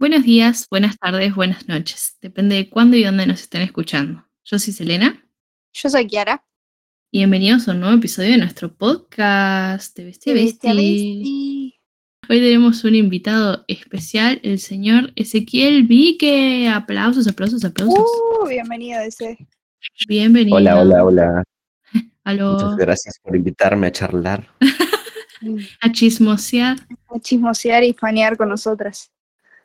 Buenos días, buenas tardes, buenas noches. Depende de cuándo y dónde nos estén escuchando. Yo soy Selena. Yo soy Kiara. Y bienvenidos a un nuevo episodio de nuestro podcast de Bestia Bestia Besti. Hoy tenemos un invitado especial, el señor Ezequiel Vique. Aplausos, aplausos, aplausos. Uh, bienvenido ese. Bienvenido. Hola, hola, hola. Aló. Muchas gracias por invitarme a charlar. A chismosear. A chismosear y fanear con nosotras.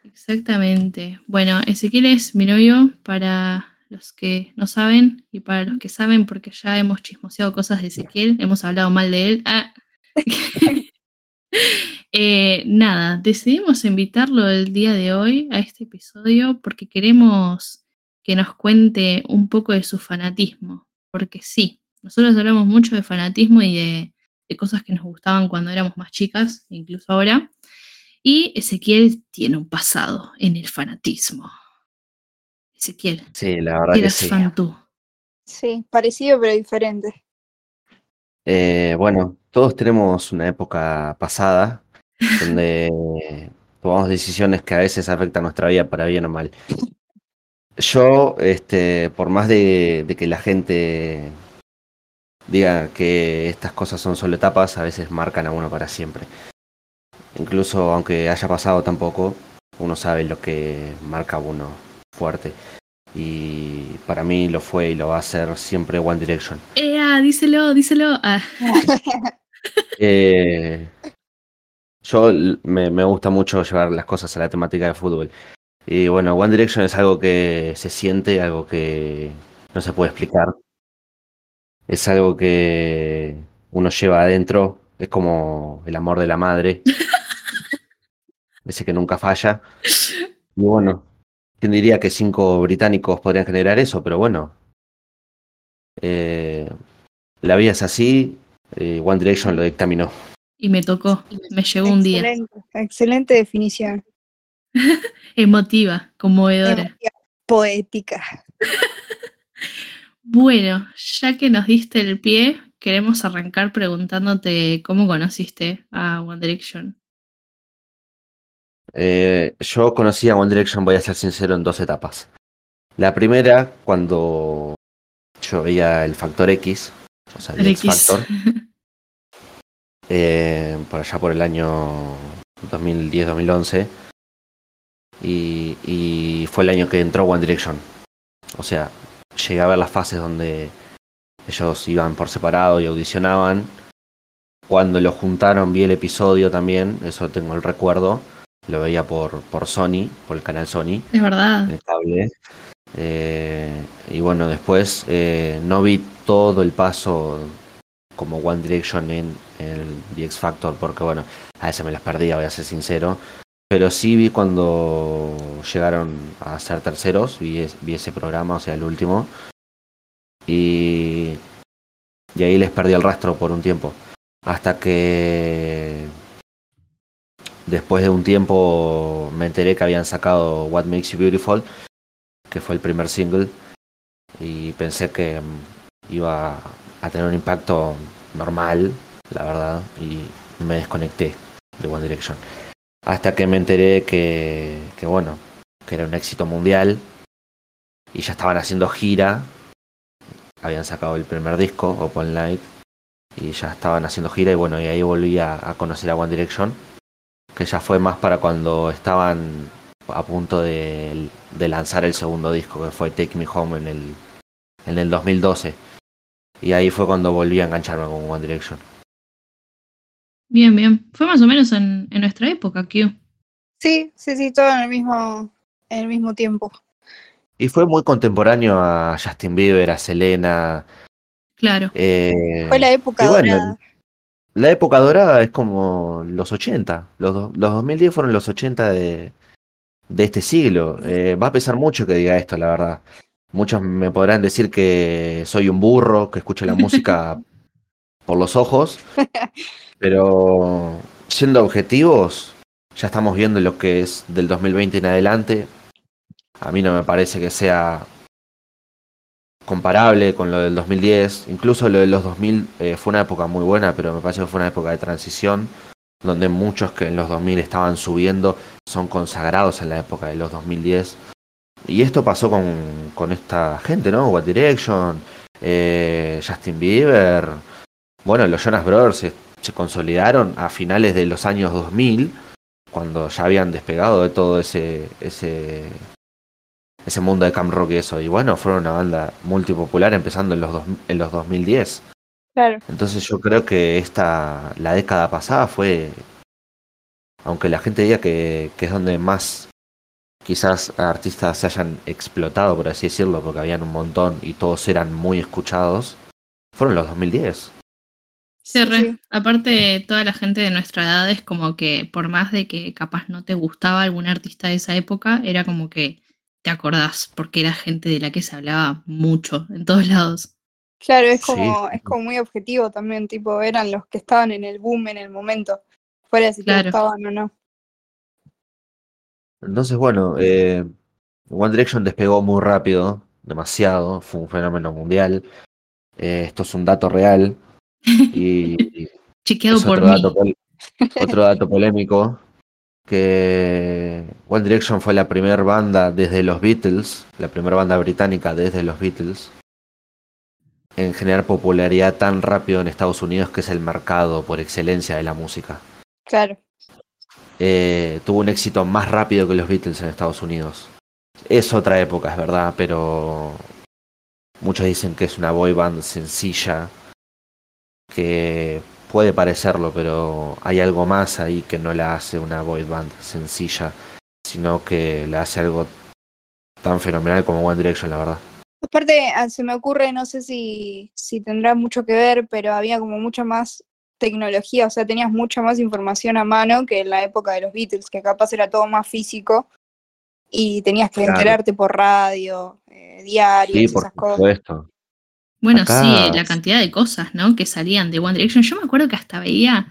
Exactamente. Bueno, Ezequiel es mi novio para los que no saben y para los que saben porque ya hemos chismoseado cosas de Ezequiel, hemos hablado mal de él. Ah. Eh, nada, decidimos invitarlo el día de hoy a este episodio porque queremos que nos cuente un poco de su fanatismo. Porque sí, nosotros hablamos mucho de fanatismo y de, de cosas que nos gustaban cuando éramos más chicas, incluso ahora. Y Ezequiel tiene un pasado en el fanatismo. Ezequiel, Sí, la verdad ¿qué que eras sí. fan tú? Sí, parecido pero diferente. Eh, bueno, todos tenemos una época pasada donde tomamos decisiones que a veces afectan nuestra vida para bien o mal. Yo, este, por más de, de que la gente diga que estas cosas son solo etapas, a veces marcan a uno para siempre. Incluso aunque haya pasado tampoco, uno sabe lo que marca a uno fuerte. Y para mí lo fue y lo va a ser siempre One Direction. Ah, díselo, díselo. Ah, Eh, yo me gusta mucho llevar las cosas a la temática de fútbol. Y bueno, One Direction es algo que se siente, algo que no se puede explicar. Es algo que uno lleva adentro, es como el amor de la madre, ese que nunca falla. Y bueno, ¿quién diría que cinco británicos podrían generar eso? Pero bueno, eh, la vida es así, eh, One Direction lo dictaminó. y me tocó, me llegó un día. Excelente, definición. Emotiva, conmovedora. Emotiva, Poética. Bueno, ya que nos diste el pie, queremos arrancar preguntándote cómo conociste a One Direction. Eh, yo conocí a One Direction, voy a ser sincero, en dos etapas. La primera, cuando yo veía el Factor X, o sea, el X X. Factor, eh, por allá por el año 2010-2011, y, y fue el año que entró One Direction. O sea, llegué a ver las fases donde ellos iban por separado y audicionaban. Cuando lo juntaron vi el episodio también, eso tengo el recuerdo. Lo veía por, por Sony, por el canal Sony, Es verdad. el cable. Eh, y bueno, después eh, no vi todo el paso como One Direction en, en el The X Factor, porque bueno, a veces me las perdía, voy a ser sincero. Pero sí vi cuando llegaron a ser terceros, vi, es- vi ese programa, o sea, el último. Y, y ahí les perdí el rastro por un tiempo. Hasta que después de un tiempo me enteré que habían sacado What Makes You Beautiful, que fue el primer single. Y pensé que mm, iba a tener un impacto normal, la verdad. Y me desconecté de One Direction. Hasta que me enteré que, bueno, que era un éxito mundial. Y ya estaban haciendo gira. Habían sacado el primer disco, Open Light. Y ya estaban haciendo gira. Y bueno, y ahí volví a, a conocer a One Direction. Que ya fue más para cuando estaban a punto de, de lanzar el segundo disco, que fue Take Me Home en el, en el 2012. Y ahí fue cuando volví a engancharme con One Direction. Bien, bien. Fue más o menos en, en nuestra época, Q. Sí, sí, sí, todo en el mismo, en el mismo tiempo. Y fue muy contemporáneo a Justin Bieber, a Selena. Claro. eh, Fue la época bueno, dorada. La época dorada es como los 80. Los, los 2010 fueron los 80 de, de este siglo. Eh, va a pesar mucho que diga esto, la verdad. Muchos me podrán decir que soy un burro, que escucho la música por los ojos. Pero siendo objetivos, ya estamos viendo lo que es del 2020 en adelante. A mí no me parece que sea comparable con lo del 2010. Incluso lo de los 2000 eh, fue una época muy buena, pero me parece que fue una época de transición donde muchos que en los 2000 estaban subiendo son consagrados en la época de los 2010. Y esto pasó con, con esta gente, ¿no? What Direction, eh, Justin Bieber. Bueno, los Jonas Brothers se, se consolidaron a finales de los años 2000, cuando ya habían despegado de todo ese, ese, ese mundo de camp rock y eso. Y bueno, fueron una banda multipopular empezando en los, dos, en los 2010. Claro. Entonces yo creo que esta, la década pasada fue, aunque la gente diga que, que es donde más quizás artistas se hayan explotado, por así decirlo, porque habían un montón y todos eran muy escuchados, fueron los 2010. Sí, re. Sí. Aparte, toda la gente de nuestra edad es como que, por más de que capaz no te gustaba algún artista de esa época, era como que te acordás, porque era gente de la que se hablaba mucho, en todos lados. Claro, es Sí. como, es como muy objetivo también, tipo, eran los que estaban en el boom en el momento, fuera de si Claro. te gustaban o no. Entonces, bueno, eh, One Direction despegó muy rápido, demasiado, fue un fenómeno mundial. Eh, esto es un dato real y, y Chequeado por otro mí. dato, otro dato polémico que One Direction fue la primera banda desde los Beatles, la primera banda británica desde los Beatles, en generar popularidad tan rápido en Estados Unidos, que es el mercado por excelencia de la música. Claro. Eh, tuvo un éxito más rápido que los Beatles en Estados Unidos. Es otra época, es verdad, pero muchos dicen que es una boy band sencilla, que puede parecerlo, pero hay algo más ahí que no la hace una boy band sencilla, sino que la hace algo tan fenomenal como One Direction, la verdad. Aparte, ah, se me ocurre, no sé si, si tendrá mucho que ver, pero había como mucha más tecnología, o sea, tenías mucha más información a mano que en la época de los Beatles, que capaz era todo más físico y tenías que Claro. enterarte por radio, eh, diarios, Sí, por esas cosas. supuesto. Bueno, Acá- sí, la cantidad de cosas, ¿no? Que salían de One Direction. Yo me acuerdo que hasta veía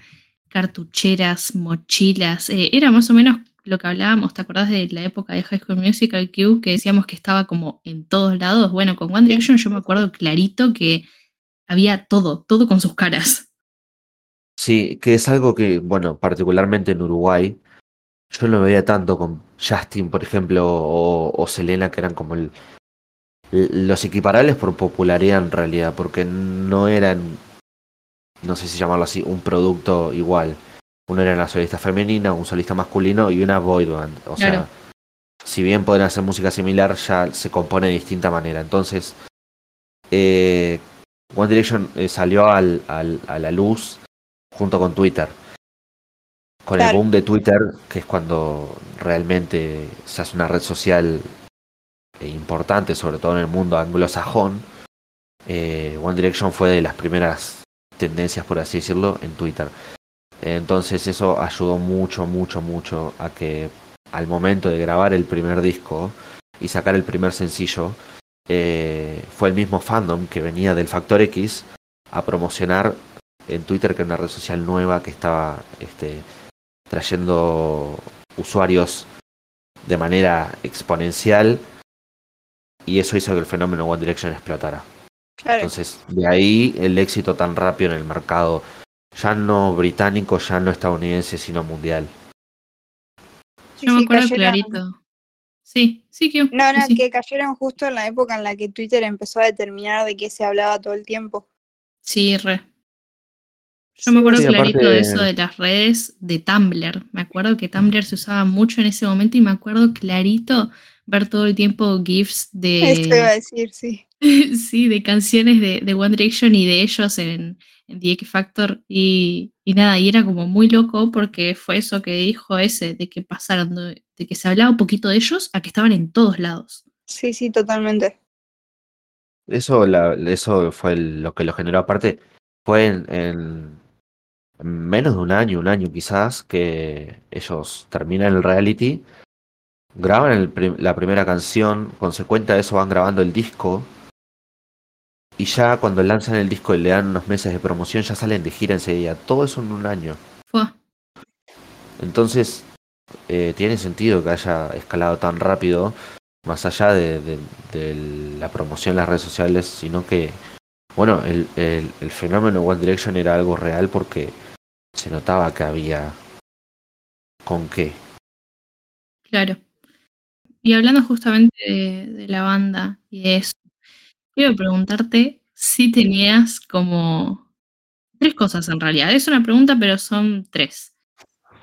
cartucheras, mochilas. eh, era más o menos lo que hablábamos, ¿te acordás de la época de High School Musical Q? Que decíamos que estaba como en todos lados. Bueno, con One Direction yo me acuerdo clarito que había todo, todo con sus caras. Sí, que es algo que, bueno, particularmente en Uruguay, yo no veía tanto con Justin, por ejemplo, o, o Selena, que eran como el, los equiparables por popularidad en realidad, porque no eran, no sé si llamarlo así, un producto igual. Uno era una solista femenina, un solista masculino y una boy band. O sea, si bien pueden hacer música similar, ya se compone de distinta manera. Entonces, eh, One Direction eh, salió al, al- a la luz junto con Twitter. Con el boom de Twitter, que es cuando realmente se hace una red social importante, sobre todo en el mundo anglosajón, eh, One Direction fue de las primeras tendencias, por así decirlo, en Twitter. Entonces eso ayudó mucho, mucho, mucho a que al momento de grabar el primer disco y sacar el primer sencillo, eh, fue el mismo fandom que venía del Factor X a promocionar en Twitter, que era una red social nueva que estaba este, trayendo usuarios de manera exponencial y eso hizo que el fenómeno One Direction explotara. Claro. Entonces, de ahí el éxito tan rápido en el mercado, ya no británico, ya no estadounidense, sino mundial. Sí, Yo me sí, acuerdo cayeron- clarito. Sí, sí, Q. No, no, sí. que cayeron justo en la época en la que Twitter empezó a determinar de qué se hablaba todo el tiempo. Sí, re. Yo me acuerdo Sí, clarito aparte- de eso de las redes de Tumblr. Me acuerdo que Tumblr se usaba mucho en ese momento y me acuerdo clarito ver todo el tiempo GIFs Esto iba a de, decir, sí. sí, de canciones de, de One Direction y de ellos en, en The X Factor. Y, y nada, y era como muy loco porque fue eso que dijo ese, de que pasaron, de, de que se hablaba un poquito de ellos a que estaban en todos lados. Sí, sí, totalmente. Eso, la- eso fue el- lo que lo generó. Aparte, fue en, en menos de un año, un año quizás, que ellos terminan el reality, graban el prim- la primera canción, consecuente a eso van grabando el disco, y ya cuando lanzan el disco y le dan unos meses de promoción, ya salen de gira enseguida. Todo eso en un año. Fue. Entonces, eh, tiene sentido que haya escalado tan rápido, más allá de, de- de la promoción en las redes sociales, sino que, bueno, el, el- el fenómeno One Direction era algo real porque se notaba que había con qué. Claro. Y hablando justamente de, de la banda y de eso, quiero preguntarte si tenías como tres cosas en realidad. Es una pregunta, pero son tres.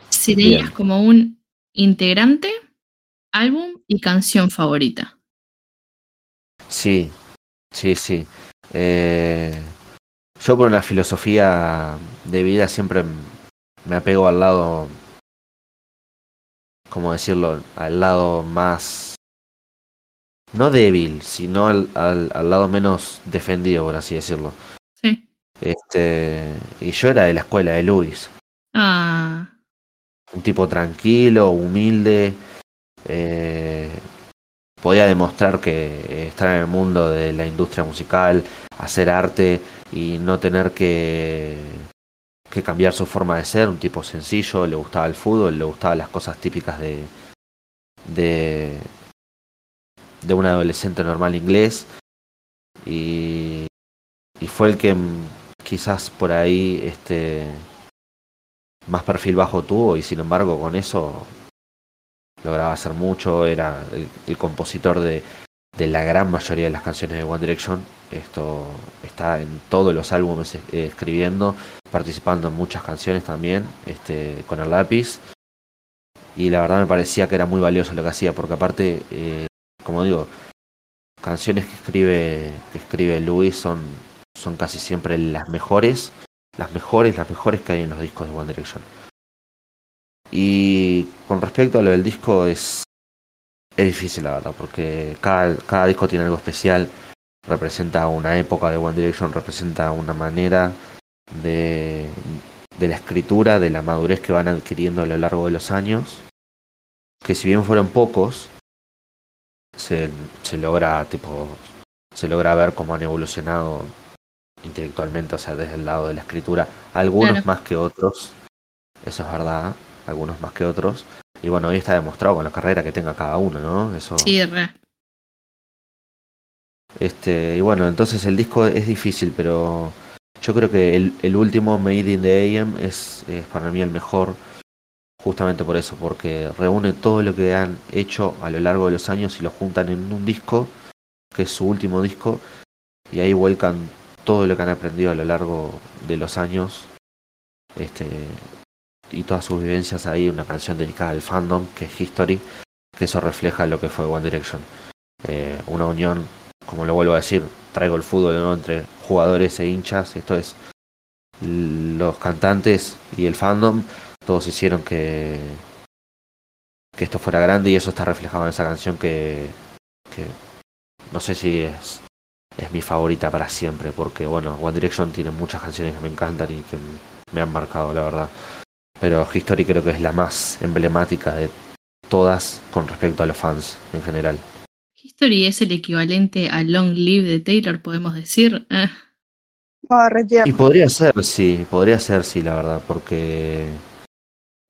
Si tenías Bien. como un integrante, álbum y canción favorita. Sí, sí, sí. Eh, yo por una filosofía de vida siempre me apego al lado, ¿cómo decirlo? Al lado más, no débil, sino al, al, al lado menos defendido, por así decirlo. Sí. Este, y yo era de la escuela de Luis, Ah, un tipo tranquilo, humilde, eh, podía demostrar que estar en el mundo de la industria musical, hacer arte y no tener que, que cambiar su forma de ser, un tipo sencillo, le gustaba el fútbol, le gustaban las cosas típicas de, de, de un adolescente normal inglés. Y, y fue el que quizás por ahí este más perfil bajo tuvo y sin embargo con eso lograba hacer mucho, era el, compositor de, de la gran mayoría de las canciones de One Direction. Esto está en todos los álbumes eh, escribiendo, participando en muchas canciones también, este, con el lápiz. Y la verdad me parecía que era muy valioso lo que hacía, porque aparte, eh, como digo, canciones que escribe, que escribe Louis son, son casi siempre las mejores, las mejores, las mejores que hay en los discos de One Direction. Y con respecto a lo del disco es, es difícil la verdad, porque cada, cada disco tiene algo especial, representa una época de One Direction, representa una manera de, de la escritura, de la madurez que van adquiriendo a lo largo de los años, que si bien fueron pocos, se, se logra tipo se logra ver cómo han evolucionado intelectualmente, o sea, desde el lado de la escritura, algunos Claro. más que otros, eso es verdad, algunos más que otros, y bueno, hoy está demostrado con la carrera que tenga cada uno, ¿no? Eso, sí, re. este, y bueno, entonces el disco es difícil, pero yo creo que el, el último Made in the AM es, es para mí el mejor, justamente por eso, porque reúne todo lo que han hecho a lo largo de los años y lo juntan en un disco, que es su último disco, y ahí vuelcan todo lo que han aprendido a lo largo de los años, este, y todas sus vivencias ahí, una canción dedicada al fandom, que es History, que eso refleja lo que fue One Direction. Eh, una unión como lo vuelvo a decir, traigo el fútbol ¿no? entre jugadores e hinchas. Esto es los cantantes y el fandom, todos hicieron que, que esto fuera grande y eso está reflejado en esa canción que, que no sé si es, es mi favorita para siempre, porque bueno, One Direction tiene muchas canciones que me encantan y que me han marcado, la verdad. Pero History creo que es la más emblemática de todas con respecto a los fans en general. History es el equivalente a Long Live de Taylor, podemos decir. Eh, Oh, tierno. Y podría ser, sí, podría ser, sí, la verdad, porque,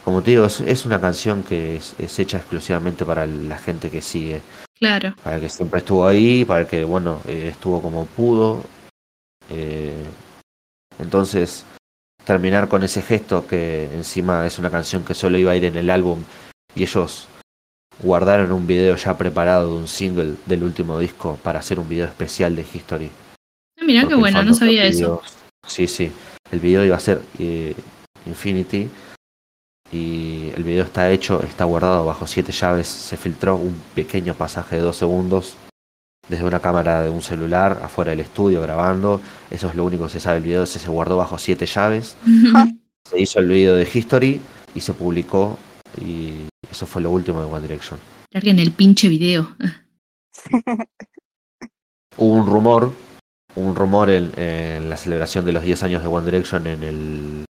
como te digo, es, es una canción que es, es hecha exclusivamente para la gente que sigue, claro, para el que siempre estuvo ahí, para el que, bueno, eh, estuvo como pudo. eh, entonces, terminar con ese gesto que encima es una canción que solo iba a ir en el álbum y ellos guardaron un video ya preparado de un single del último disco para hacer un video especial de History. Ah, mirá qué Porque el bueno, no sabía eso. Sí, sí. El video iba a ser eh, Infinity. Y el video está hecho, está guardado bajo siete llaves. Se filtró un pequeño pasaje de dos segundos desde una cámara de un celular afuera del estudio grabando. Eso es lo único que se sabe del video. Ese se guardó bajo siete llaves. Se hizo el video de History y se publicó. Y eso fue lo último de One Direction. Larguen el pinche video. Hubo un rumor, un rumor en, en la celebración de los 10 años de One Direction en el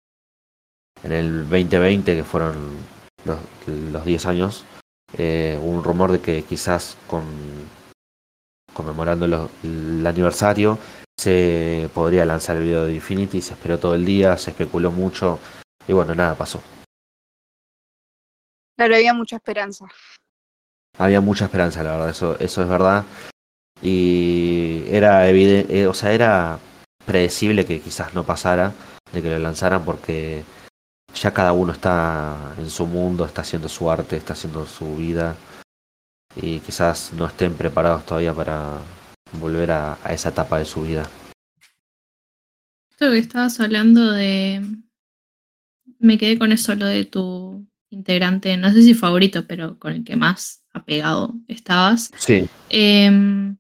en el 2020 que fueron los, los 10 años, eh, hubo un rumor de que quizás con conmemorando lo- el aniversario se podría lanzar el video de Infinity, se esperó todo el día, se especuló mucho y bueno, nada pasó. Claro, había mucha esperanza. Había mucha esperanza, la verdad, eso, eso es verdad. Y era evidente, o sea, era predecible que quizás no pasara, de que lo lanzaran, porque ya cada uno está en su mundo, está haciendo su arte, está haciendo su vida y quizás no estén preparados todavía para volver a, a esa etapa de su vida. Esto que estabas hablando de... Me quedé con eso, lo de tu integrante, no sé si favorito, pero con el que más apegado estabas. Sí. Em,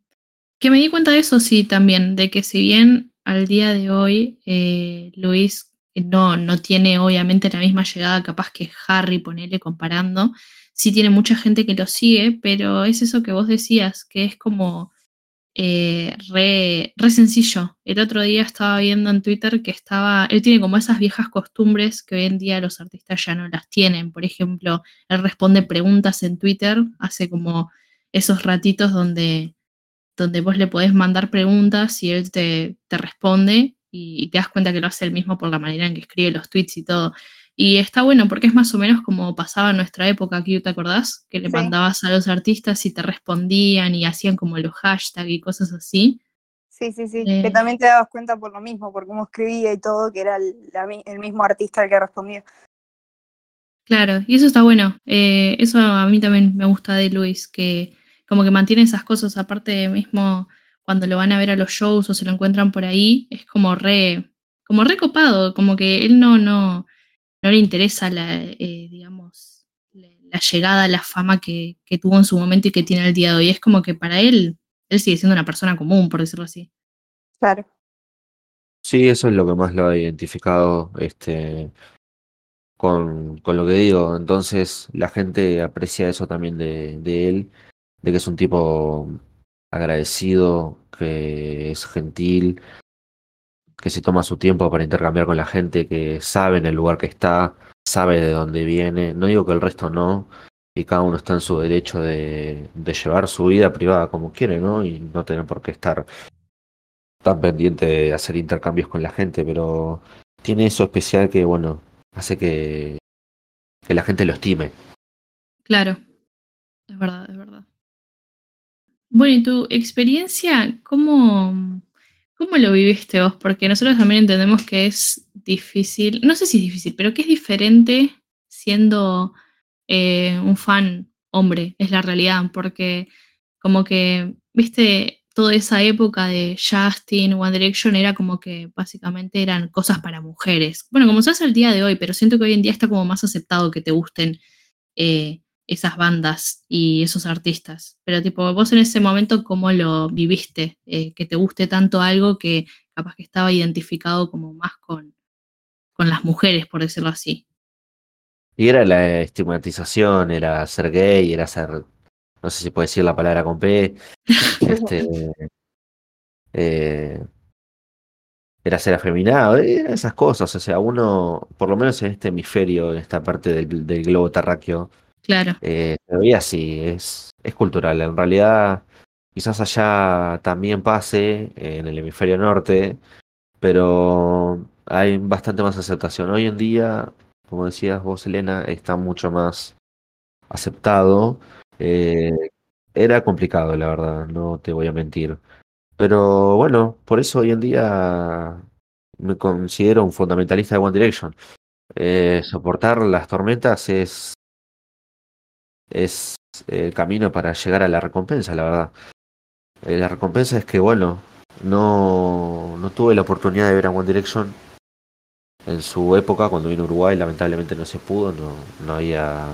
que me di cuenta de eso, sí, también, de que si bien al día de hoy eh, Luis no, no tiene obviamente la misma llegada capaz que Harry, ponele comparando, sí tiene mucha gente que lo sigue, pero es eso que vos decías, que es como eh, re, re, sencillo. El otro día estaba viendo en Twitter que estaba, él tiene como esas viejas costumbres que hoy en día los artistas ya no las tienen. Por ejemplo, él responde preguntas en Twitter, hace como esos ratitos donde, donde vos le podés mandar preguntas y él te, te responde y te das cuenta que lo hace él mismo por la manera en que escribe los tweets y todo. Y está bueno porque es más o menos como pasaba en nuestra época, aquí ¿te acordás? Que le Sí. mandabas a los artistas y te respondían y hacían como los hashtags y cosas así. Sí, sí, sí. Eh. Que también te dabas cuenta por lo mismo, por cómo escribía y todo, que era el, la mi- el mismo artista el que respondía. Claro, y eso está bueno. Eh, eso a mí también me gusta de Luis, que como que mantiene esas cosas, aparte de mismo cuando lo van a ver a los shows o se lo encuentran por ahí, es como re, como re copado, como que él no, no, no le interesa la, eh, digamos, la, la llegada, la fama que, que tuvo en su momento y que tiene el día de hoy. Es como que para él, él sigue siendo una persona común, por decirlo así. Claro. Sí, eso es lo que más lo ha identificado este, con, con lo que digo. Entonces la gente aprecia eso también de, de él, de que es un tipo agradecido, que es gentil, que se toma su tiempo para intercambiar con la gente, que sabe en el lugar que está, sabe de dónde viene. No digo que el resto no, y cada uno está en su derecho de, llevar su vida privada como quiere, ¿no? Y no tener por qué estar tan pendiente de hacer intercambios con la gente, pero tiene eso especial que, bueno, hace que, que la gente lo estime. Claro, es verdad, es verdad. Bueno, y tu experiencia, ¿cómo, cómo lo viviste vos? Porque nosotros también entendemos que es difícil, no sé si es difícil, pero que es diferente siendo eh, un fan hombre, es la realidad, porque como que, viste, toda esa época de Justin, One Direction era como que básicamente eran cosas para mujeres. Bueno, como se hace el día de hoy, pero siento que hoy en día está como más aceptado que te gusten eh, esas bandas y esos artistas. Pero tipo, vos en ese momento, ¿cómo lo viviste? Eh, que te guste tanto algo que capaz que estaba identificado como más con, con las mujeres, por decirlo así. Y era la estigmatización, era ser gay, era ser, no sé si puedo decir la palabra con P, este, eh, era ser afeminado, eran esas cosas, o sea, uno, por lo menos en este hemisferio, en esta parte del, del globo terráqueo, Claro, eh, así, es, es cultural, en realidad quizás allá también pase, en el hemisferio norte, pero hay bastante más aceptación. Hoy en día, como decías vos, Elena, está mucho más aceptado. Eh, era complicado, la verdad, no te voy a mentir. Pero bueno, por eso hoy en día me considero un fundamentalista de One Direction. Eh, soportar las tormentas es, es el camino para llegar a la recompensa, la verdad. Eh, la recompensa es que, bueno, no, no tuve la oportunidad de ver a One Direction en su época, cuando vino a Uruguay, lamentablemente no se pudo, no, no había,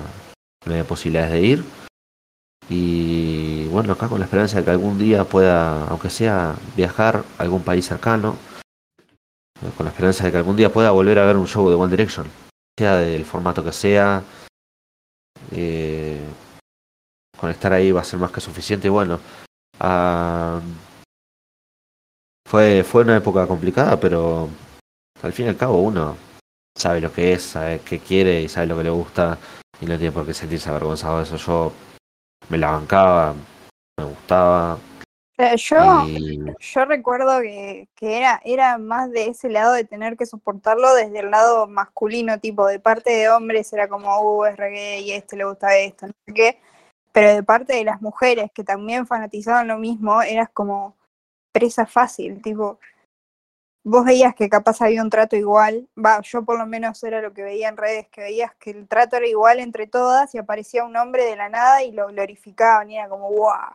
no había posibilidades de ir. Y bueno, acá con la esperanza de que algún día pueda, aunque sea viajar a algún país cercano, eh, con la esperanza de que algún día pueda volver a ver un show de One Direction, sea del formato que sea. Eh, con estar ahí va a ser más que suficiente. Bueno, ah, fue, fue una época complicada, pero al fin y al cabo uno sabe lo que es, sabe qué quiere y sabe lo que le gusta y no tiene por qué sentirse avergonzado de eso. Yo me la bancaba, me gustaba Eh, yo, y yo recuerdo que, que era, era más de ese lado de tener que soportarlo desde el lado masculino, tipo de parte de hombres era como, uh, es reggae y este le gusta esto, no sé qué. Pero de parte de las mujeres que también fanatizaban lo mismo, eras como presa fácil, tipo, vos veías que capaz había un trato igual, va, yo por lo menos era lo que veía en redes, que veías que el trato era igual entre todas y aparecía un hombre de la nada y lo glorificaban y era como, wow,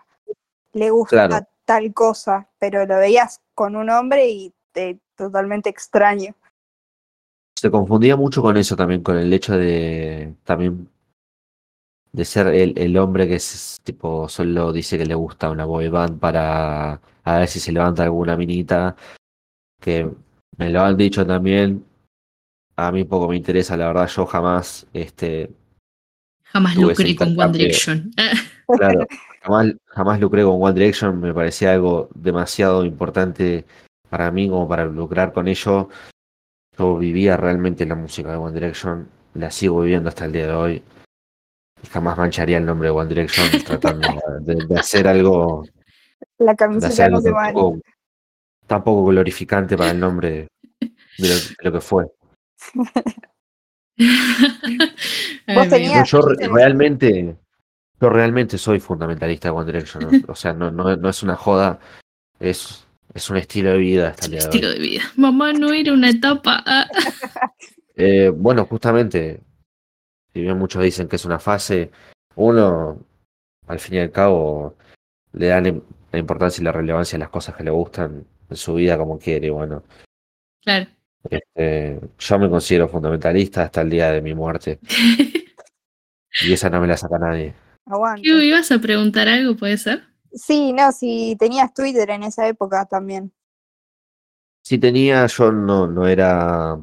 le gusta Claro. Tal cosa, pero lo veías con un hombre y te, totalmente extraño. Se confundía mucho con eso también, con el hecho de también de ser el, el hombre que es tipo solo dice que le gusta una boy band para a ver si se levanta alguna minita, que me lo han dicho también. A mí poco me interesa, la verdad, yo jamás, este, Jamás lucré con One. Direction. claro, jamás, jamás lucré con One Direction, me parecía algo demasiado importante para mí como para lucrar con ello. Yo vivía realmente la música de One Direction, la sigo viviendo hasta el día de hoy. Y jamás mancharía el nombre de One Direction tratando de, de hacer algo, La de camiseta no algo se vale. tampoco, tampoco glorificante para el nombre de lo, de lo que fue. Vos tenías- Yo realmente, yo realmente soy fundamentalista de One Direction. O sea, no, no, no es una joda, es, es un estilo de vida hasta Es un estilo de vida. Mamá no era una etapa. ah. Eh, bueno, justamente, si bien muchos dicen que es una fase, uno, al fin y al cabo, le dan la importancia y la relevancia a las cosas que le gustan en su vida como quiere. Bueno, Claro. este, yo me considero fundamentalista hasta el día de mi muerte y esa no me la saca nadie. Aguante. ¿Qué ibas a preguntar algo, puede ser? Sí, no, si tenías Twitter en esa época también. Si tenía, yo no, no era,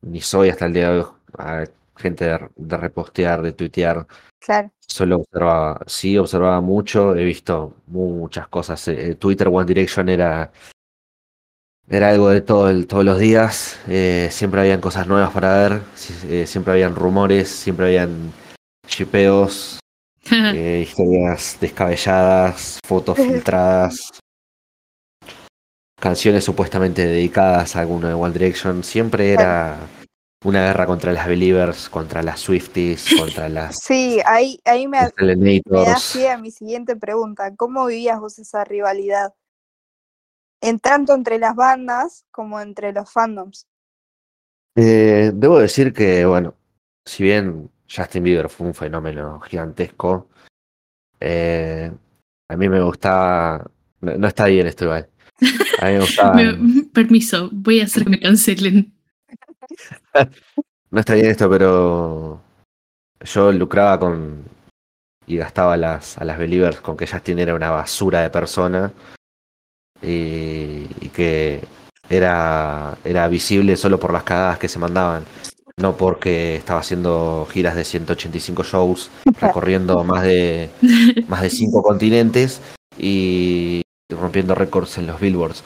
ni soy hasta el día de hoy, a gente de, de repostear, de tuitear, Claro. solo observaba, sí observaba mucho, he visto muchas cosas. eh, Twitter One Direction era, era algo de todo el- todos los días, eh, siempre habían cosas nuevas para ver, si- eh, siempre habían rumores, siempre habían chipeos, eh, historias descabelladas, fotos filtradas, canciones supuestamente dedicadas a alguno de One Direction. Siempre era una guerra contra las Believers, contra las Swifties, contra las, Sí, ahí, ahí me, me da pie a mi siguiente pregunta. ¿Cómo vivías vos esa rivalidad? En tanto entre las bandas como entre los fandoms. Eh, debo decir que, bueno, si bien Justin Bieber fue un fenómeno gigantesco, eh, a mí me gustaba. No, no está bien esto igual. A mí me gustaba. Me- permiso, voy a hacer que me cancelen. No está bien esto, pero yo lucraba con y gastaba a las, a las Believers con que Justin era una basura de persona y, y que era, era visible solo por las cagadas que se mandaban, no porque estaba haciendo giras de 185 shows, recorriendo más de, más de cinco continentes y rompiendo récords en los billboards.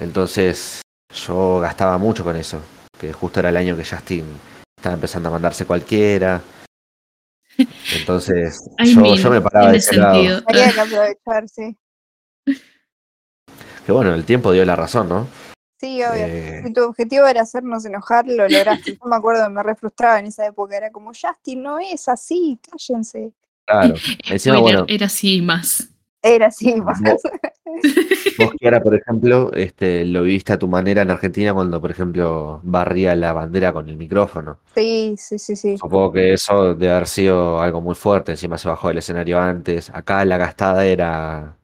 Entonces yo gastaba mucho con eso, que justo era el año que Justin estaba empezando a mandarse cualquiera. Entonces I yo, mean, yo me paraba de ese lado. sentido. Había que aprovechar, sí. Que bueno, el tiempo dio la razón, ¿no? Sí, obvio. Eh, Si tu objetivo era hacernos enojar, lo lograste. Yo me acuerdo me re frustraba en esa época. Era como, Justin, no es así, cállense. claro. Encima, bueno, era así más. Era así, más. Vos- vos que ahora, por ejemplo, este, lo viviste a tu manera en Argentina cuando, por ejemplo, barría la bandera con el micrófono. Sí, sí, sí, sí. Supongo que eso debe haber sido algo muy fuerte. Encima se bajó del escenario antes. Acá la gastada era.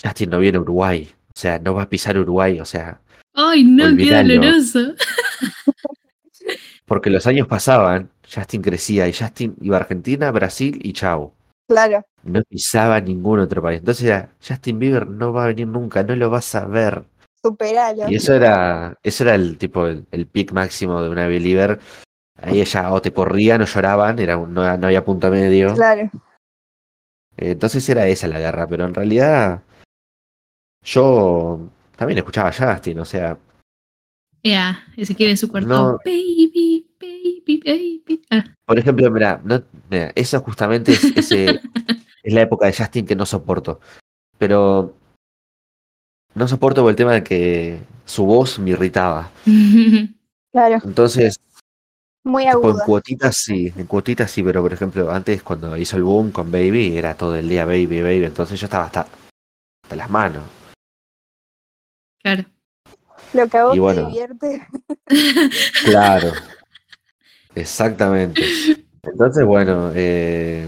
Justin no viene a Uruguay. O sea, no va a pisar Uruguay. O sea, Ay, no, qué doloroso. porque los años pasaban, Justin crecía y Justin iba a Argentina, Brasil y chau. Claro, No pisaba ningún otro país. Entonces era, Justin Bieber no va a venir nunca, no lo vas a ver. superalo. Y eso era, eso era el tipo, el, el pic máximo de una believer. Ahí ella o te corrían o lloraban, era un- no, no había punto medio. Claro. Entonces era esa la guerra, pero en realidad yo también escuchaba a Justin, o sea, Ya, ese quiere en su cuarto. No. Baby, baby, baby. Ah, por ejemplo, mira, no, mira, eso justamente es, ese- es la época de Justin que no soporto. Pero no soporto por el tema de que su voz me irritaba. Claro, Entonces, muy tipo, en aguda. cuotitas sí, en cuotitas sí, pero por ejemplo, antes cuando hizo el boom con Baby, era todo el día Baby, Baby, entonces yo estaba hasta, hasta las manos. Claro. Lo que a vos Y bueno. te divierte. Claro, exactamente. Entonces, bueno, eh,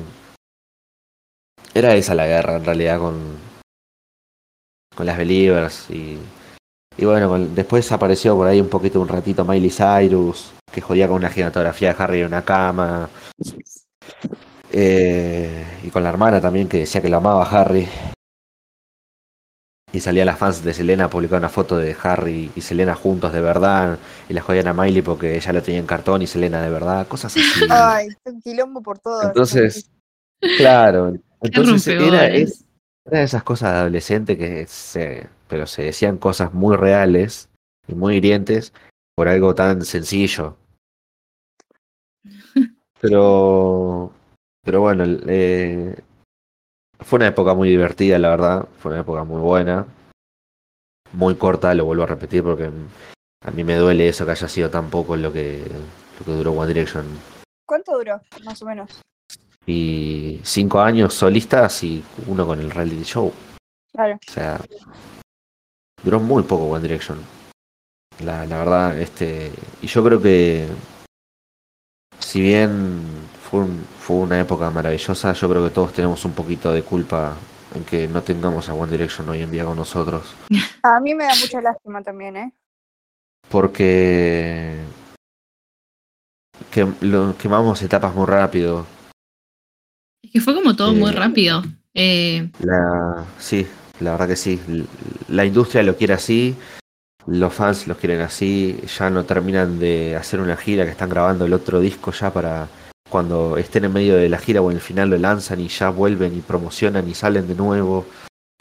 era esa la guerra en realidad con, con las Believers y, y bueno, con- después apareció por ahí un poquito un ratito Miley Cyrus, que jodía con una gigantografía de Harry en una cama. Eh, y con la hermana también que decía que lo amaba a Harry. Y salían las fans de Selena a publicar una foto de Harry y Selena juntos de verdad. Y la jodían a Miley porque ella lo tenía en cartón y Selena de verdad. Cosas así. Ay, un quilombo por todo. Entonces, claro. Entonces era, es- era de esas cosas de adolescente que se, pero se decían cosas muy reales y muy hirientes por algo tan sencillo. Pero, pero bueno, eh, fue una época muy divertida, la verdad. Fue una época muy buena. Muy corta, lo vuelvo a repetir porque a mí me duele eso que haya sido tan poco lo que, lo que duró One Direction. ¿Cuánto duró, más o menos? Y cinco años solistas y uno con el reality show. Claro. O sea, duró muy poco One Direction. La, la verdad, este. Y yo creo que. Si bien fue, un- fue una época maravillosa, yo creo que todos tenemos un poquito de culpa en que no tengamos a One Direction hoy en día con nosotros. A mí me da mucha lástima también, ¿eh? Porque. Que lo, quemamos etapas muy rápido. Es que fue como todo muy Eh, rápido. Eh, La, sí, la verdad que sí. La industria lo quiere así, los fans los quieren así, ya no terminan de hacer una gira que están grabando el otro disco ya para cuando estén en medio de la gira o en el final lo lanzan y ya vuelven y promocionan y salen de nuevo.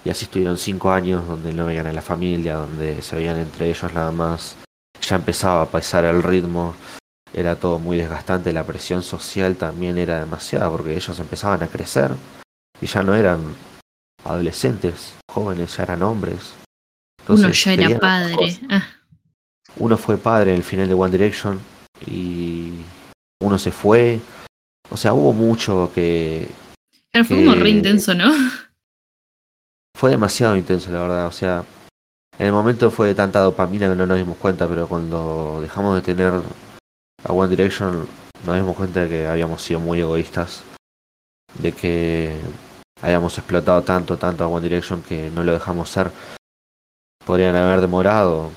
Y así estuvieron cinco años donde no veían a la familia, donde se veían entre ellos nada más. Ya empezaba a pasar el ritmo, era todo muy desgastante, la presión social también era demasiada porque ellos empezaban a crecer y ya no eran adolescentes, jóvenes, ya eran hombres. uno ya era padre. Ah, Uno fue padre en el final de One Direction y uno se fue. O sea, hubo mucho que claro, fue como que- re intenso, ¿no? fue demasiado intenso, la verdad. O sea, en el momento fue de tanta dopamina que no nos dimos cuenta, pero cuando dejamos de tener a One Direction nos dimos cuenta de que habíamos sido muy egoístas, de que habíamos explotado tanto, tanto a One Direction que no lo dejamos ser. Podrían haber demorado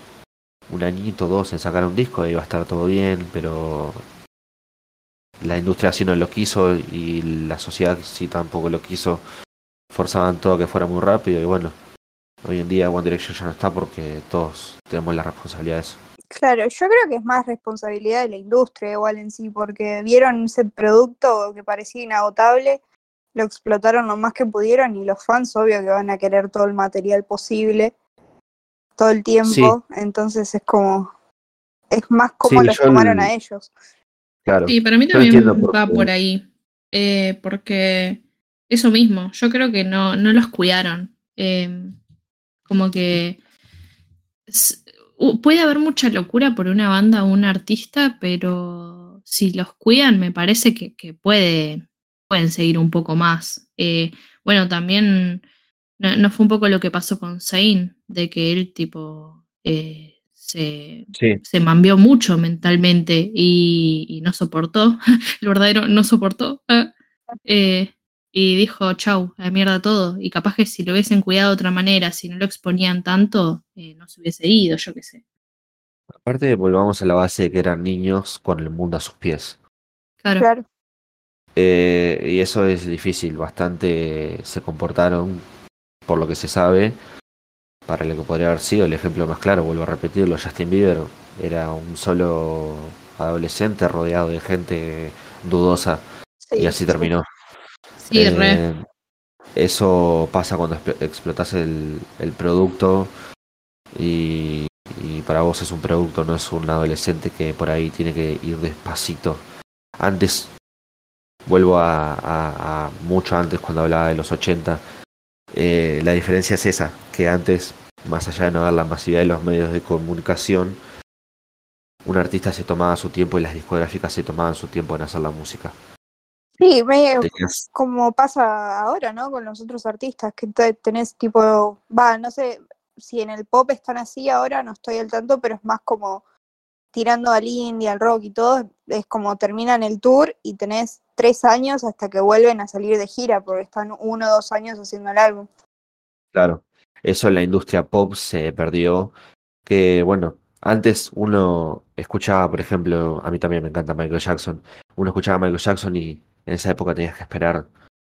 un añito, dos en sacar un disco y iba a estar todo bien, pero la industria así no lo quiso y la sociedad sí tampoco lo quiso. Forzaban todo a que fuera muy rápido y bueno, hoy en día One Direction ya no está porque todos tenemos la responsabilidad de eso. Claro, yo creo que es más responsabilidad de la industria igual en sí, porque vieron ese producto que parecía inagotable, lo explotaron lo más que pudieron y los fans obvio que van a querer todo el material posible todo el tiempo, entonces es como, es más como Sí, los tomaron a ellos. Claro. Sí, para mí también por va qué. por ahí. Eh, porque eso mismo, yo creo que no, no los cuidaron. Eh, como que puede haber mucha locura por una banda o un artista, pero si los cuidan, me parece que, que puede, pueden seguir un poco más. Eh, bueno, también no, no fue un poco lo que pasó con Zayn, de que él tipo eh, se, Sí, se mambió mucho mentalmente y, y no soportó, el verdadero no soportó, ah, eh, y dijo, chau, a la mierda todo, y capaz que si lo hubiesen cuidado de otra manera, si no lo exponían tanto, eh, no se hubiese ido, yo qué sé. aparte volvamos a la base de que eran niños con el mundo a sus pies. Claro, Claro, Eh, y eso es difícil, bastante se comportaron, por lo que se sabe, para lo que podría haber sido el ejemplo más claro, vuelvo a repetirlo, Justin Bieber era un solo adolescente rodeado de gente dudosa sí, y así sí. terminó. sí, re. Eh, eso pasa cuando expl- explotas el, el producto y, y para vos es un producto, no es un adolescente que por ahí tiene que ir despacito. Antes, vuelvo a, a- a mucho antes cuando hablaba de los 80, eh, la diferencia es esa, que antes, más allá de no dar la masividad de los medios de comunicación, un artista se tomaba su tiempo y las discográficas se tomaban su tiempo en hacer la música. Sí, medio Tenías- como pasa ahora, ¿no? Con los otros artistas, que te- tenés tipo, va, no sé, si en el pop están así ahora, no estoy al tanto, pero es más como tirando al indie, al rock y todo, es como terminan el tour y tenés tres años hasta que vuelven a salir de gira, porque están uno o dos años haciendo el álbum. Claro, eso en la industria pop se perdió, que bueno, antes uno escuchaba, por ejemplo, a mí también me encanta Michael Jackson, uno escuchaba a Michael Jackson y en esa época tenías que esperar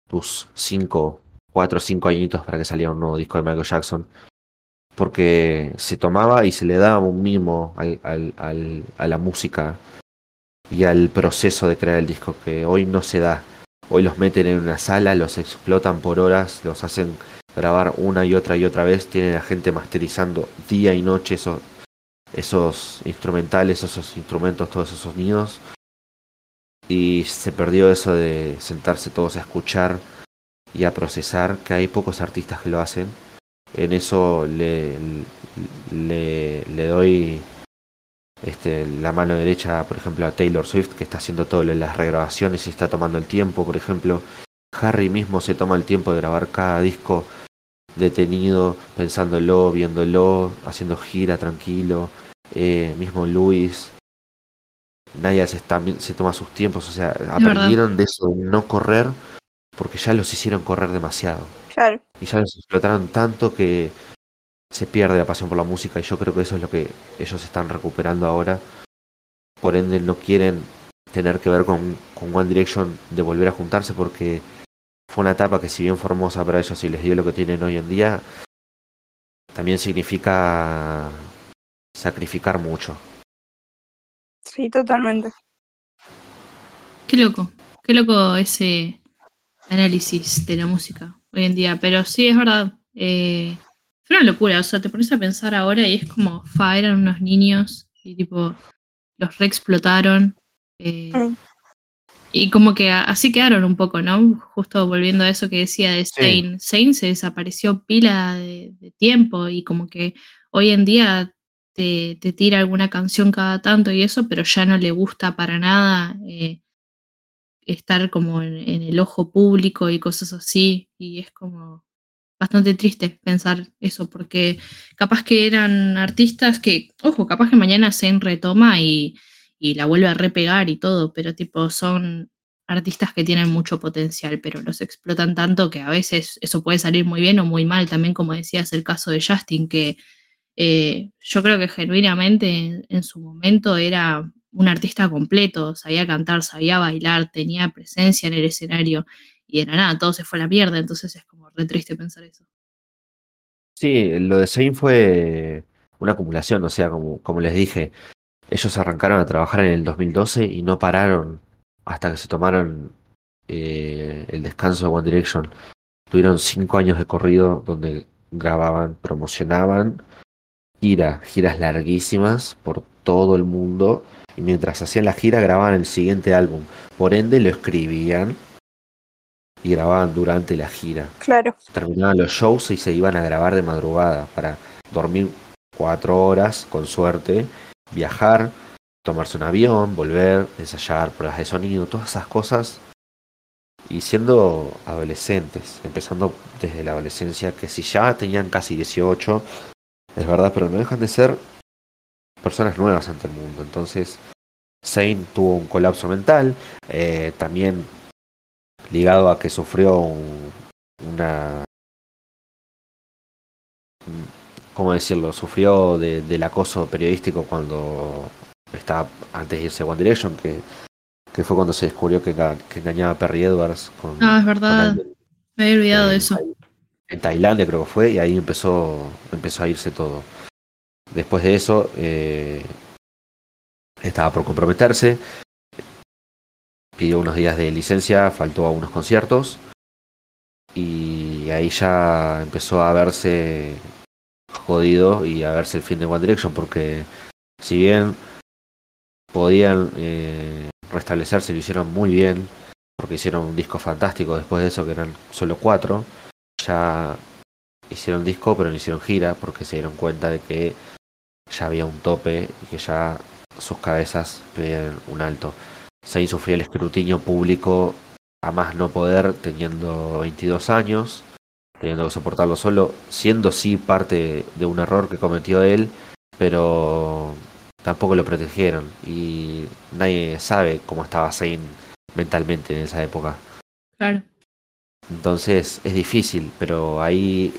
tus cinco, cuatro o cinco añitos para que saliera un nuevo disco de Michael Jackson porque se tomaba y se le daba un mimo al, al, a la música y al proceso de crear el disco, que hoy no se da. Hoy los meten en una sala, los explotan por horas, los hacen grabar una y otra y otra vez, tienen a gente masterizando día y noche esos, esos instrumentales, esos instrumentos, todos esos sonidos. Y se perdió eso de sentarse todos a escuchar y a procesar, que hay pocos artistas que lo hacen en eso le, le, le doy este, la mano derecha, por ejemplo, a Taylor Swift, que está haciendo todas las regrabaciones y está tomando el tiempo, por ejemplo. Harry mismo se toma el tiempo de grabar cada disco detenido, pensándolo, viéndolo, haciendo gira tranquilo. Eh, mismo Luis. Nadie se, se toma sus tiempos, o sea, aprendieron de eso, de no correr, porque ya los hicieron correr demasiado. Y ya los explotaron tanto que se pierde la pasión por la música y yo creo que eso es lo que ellos están recuperando ahora. Por ende no quieren tener que ver con, con One Direction de volver a juntarse porque fue una etapa que si bien formosa para ellos y les dio lo que tienen hoy en día, también significa sacrificar mucho. Sí, totalmente. Qué loco, qué loco ese análisis de la música hoy en día, pero sí, es verdad. Eh, es una locura, o sea, te pones a pensar ahora y es como, fa, eran unos niños y tipo, los reexplotaron. Eh, y como que así quedaron un poco, ¿no? Justo volviendo a eso que decía de Zane. Zane se desapareció pila de, tiempo y como que hoy en día te, te, tira alguna canción cada tanto y eso, pero ya no le gusta para nada. Eh, estar como en, el ojo público y cosas así. Y es como bastante triste pensar eso, porque capaz que eran artistas que, ojo, capaz que mañana se retoma y, y la vuelve a repegar y todo, pero tipo son artistas que tienen mucho potencial, pero los explotan tanto que a veces eso puede salir muy bien o muy mal, también como decías el caso de Justin, que eh, yo creo que genuinamente en, su momento era un artista completo, sabía cantar, sabía bailar, tenía presencia en el escenario y era nada, todo se fue a la mierda, entonces es como re triste pensar eso. Sí, lo de Zayn fue una acumulación, o sea, como, como les dije, ellos arrancaron a trabajar en el 2012 y no pararon hasta que se tomaron eh, el descanso de One Direction. Tuvieron cinco años de corrido donde grababan, promocionaban, gira, giras larguísimas por todo el mundo y mientras hacían la gira grababan el siguiente álbum. Por ende lo escribían y grababan durante la gira. Claro. Terminaban los shows y se iban a grabar de madrugada para dormir cuatro horas con suerte, viajar, tomarse un avión, volver, ensayar pruebas de sonido, todas esas cosas. Y siendo adolescentes, empezando desde la adolescencia, que si ya tenían casi 18, es verdad, pero no dejan de ser personas nuevas ante el mundo. Entonces, Zane tuvo un colapso mental, eh, también ligado a que sufrió una... ¿Cómo decirlo? Sufrió del acoso periodístico cuando estaba antes de irse a One Direction, que, que fue cuando se descubrió que, que engañaba a Perry Edwards con... Ah, es verdad. Me había olvidado de eso. En Tailandia creo que fue, y ahí empezó, empezó a irse todo. Después de eso, eh, estaba por comprometerse, pidió unos días de licencia, faltó a unos conciertos y ahí ya empezó a verse jodido y a verse el fin de One Direction porque si bien podían eh, restablecerse, lo hicieron muy bien porque hicieron un disco fantástico después de eso que eran solo cuatro, ya hicieron disco pero no hicieron gira porque se dieron cuenta de que ya había un tope y que ya sus cabezas pedían un alto. Se sufría el escrutinio público a más no poder teniendo 22 años teniendo que soportarlo solo, siendo sí parte de un error que cometió él, pero tampoco lo protegieron y nadie sabe cómo estaba Zane mentalmente en esa época. Claro. Entonces es difícil, pero ahí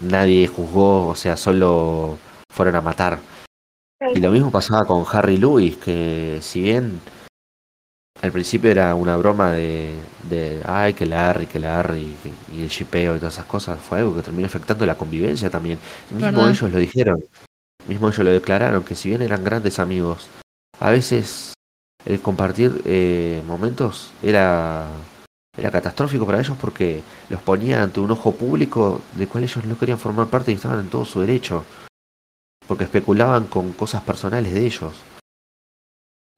nadie juzgó, o sea, solo fueron a matar. Y lo mismo pasaba con Harry Lewis, que si bien al principio era una broma de, de ay, que Larry, que Larry, y, el chipeo y todas esas cosas, fue algo que terminó afectando la convivencia también. Mismo ellos lo dijeron, mismo ellos lo declararon, que si bien eran grandes amigos, a veces el compartir eh, momentos era era catastrófico para ellos porque los ponía ante un ojo público del cual ellos no querían formar parte y estaban en todo su derecho, porque especulaban con cosas personales de ellos.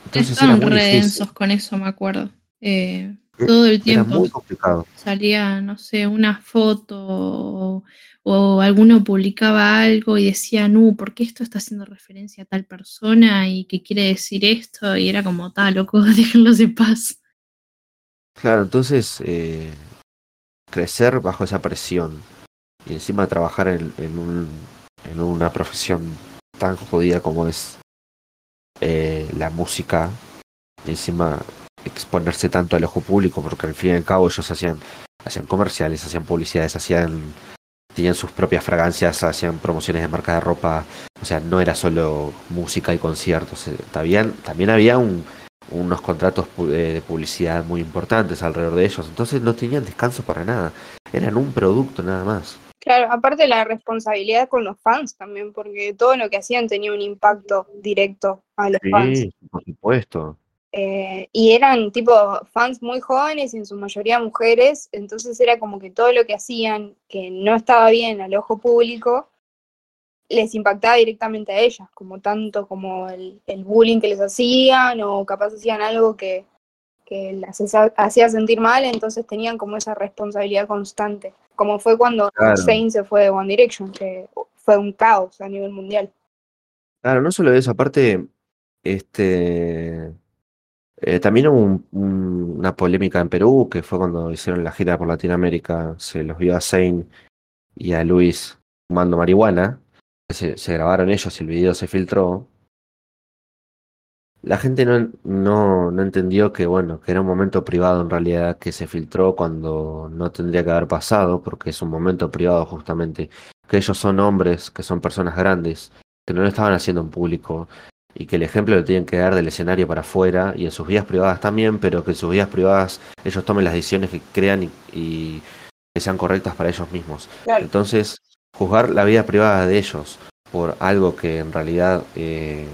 Entonces Estaban redensos con eso, me acuerdo. Eh, todo el tiempo muy complicado. salía, no sé, una foto o, o, alguno publicaba algo y decía, no, ¿por qué esto está haciendo referencia a tal persona y qué quiere decir esto? Y era como, tal, loco, déjenlos de paz. Claro, entonces eh, crecer bajo esa presión y encima trabajar en, en, un, en una profesión tan jodida como es eh, la música encima exponerse tanto al ojo público porque al fin y al cabo ellos hacían hacían comerciales, hacían publicidades, hacían tenían sus propias fragancias, hacían promociones de marca de ropa, o sea, no era solo música y conciertos, eh, también, también había un, unos contratos eh, de publicidad muy importantes alrededor de ellos, entonces no tenían descanso para nada, eran un producto nada más. Claro, aparte la responsabilidad con los fans también, porque todo lo que hacían tenía un impacto directo a los fans. Sí, por supuesto. Eh, y eran tipo fans muy jóvenes y en su mayoría mujeres, entonces era como que todo lo que hacían que no estaba bien al ojo público, les impactaba directamente a ellas, como tanto como el, bullying que les hacían o capaz hacían algo que, que las hacía sentir mal, entonces tenían como esa responsabilidad constante, como fue cuando claro. se fue de One Direction, que fue un caos a nivel mundial. Claro, no solo eso, aparte, este, eh, también hubo una polémica en Perú, que fue cuando hicieron la gira por Latinoamérica, se los vio a Zane y a Luis fumando marihuana, se, se, grabaron ellos y el video se filtró, la gente no, no, no entendió que, bueno, que era un momento privado en realidad que se filtró cuando no tendría que haber pasado, porque es un momento privado justamente, que ellos son hombres, que son personas grandes, que no lo estaban haciendo en público y que el ejemplo lo tienen que dar del escenario para afuera y en sus vidas privadas también, pero que en sus vidas privadas ellos tomen las decisiones que crean y, y que sean correctas para ellos mismos. Claro. Entonces, juzgar la vida privada de ellos por algo que en realidad eh,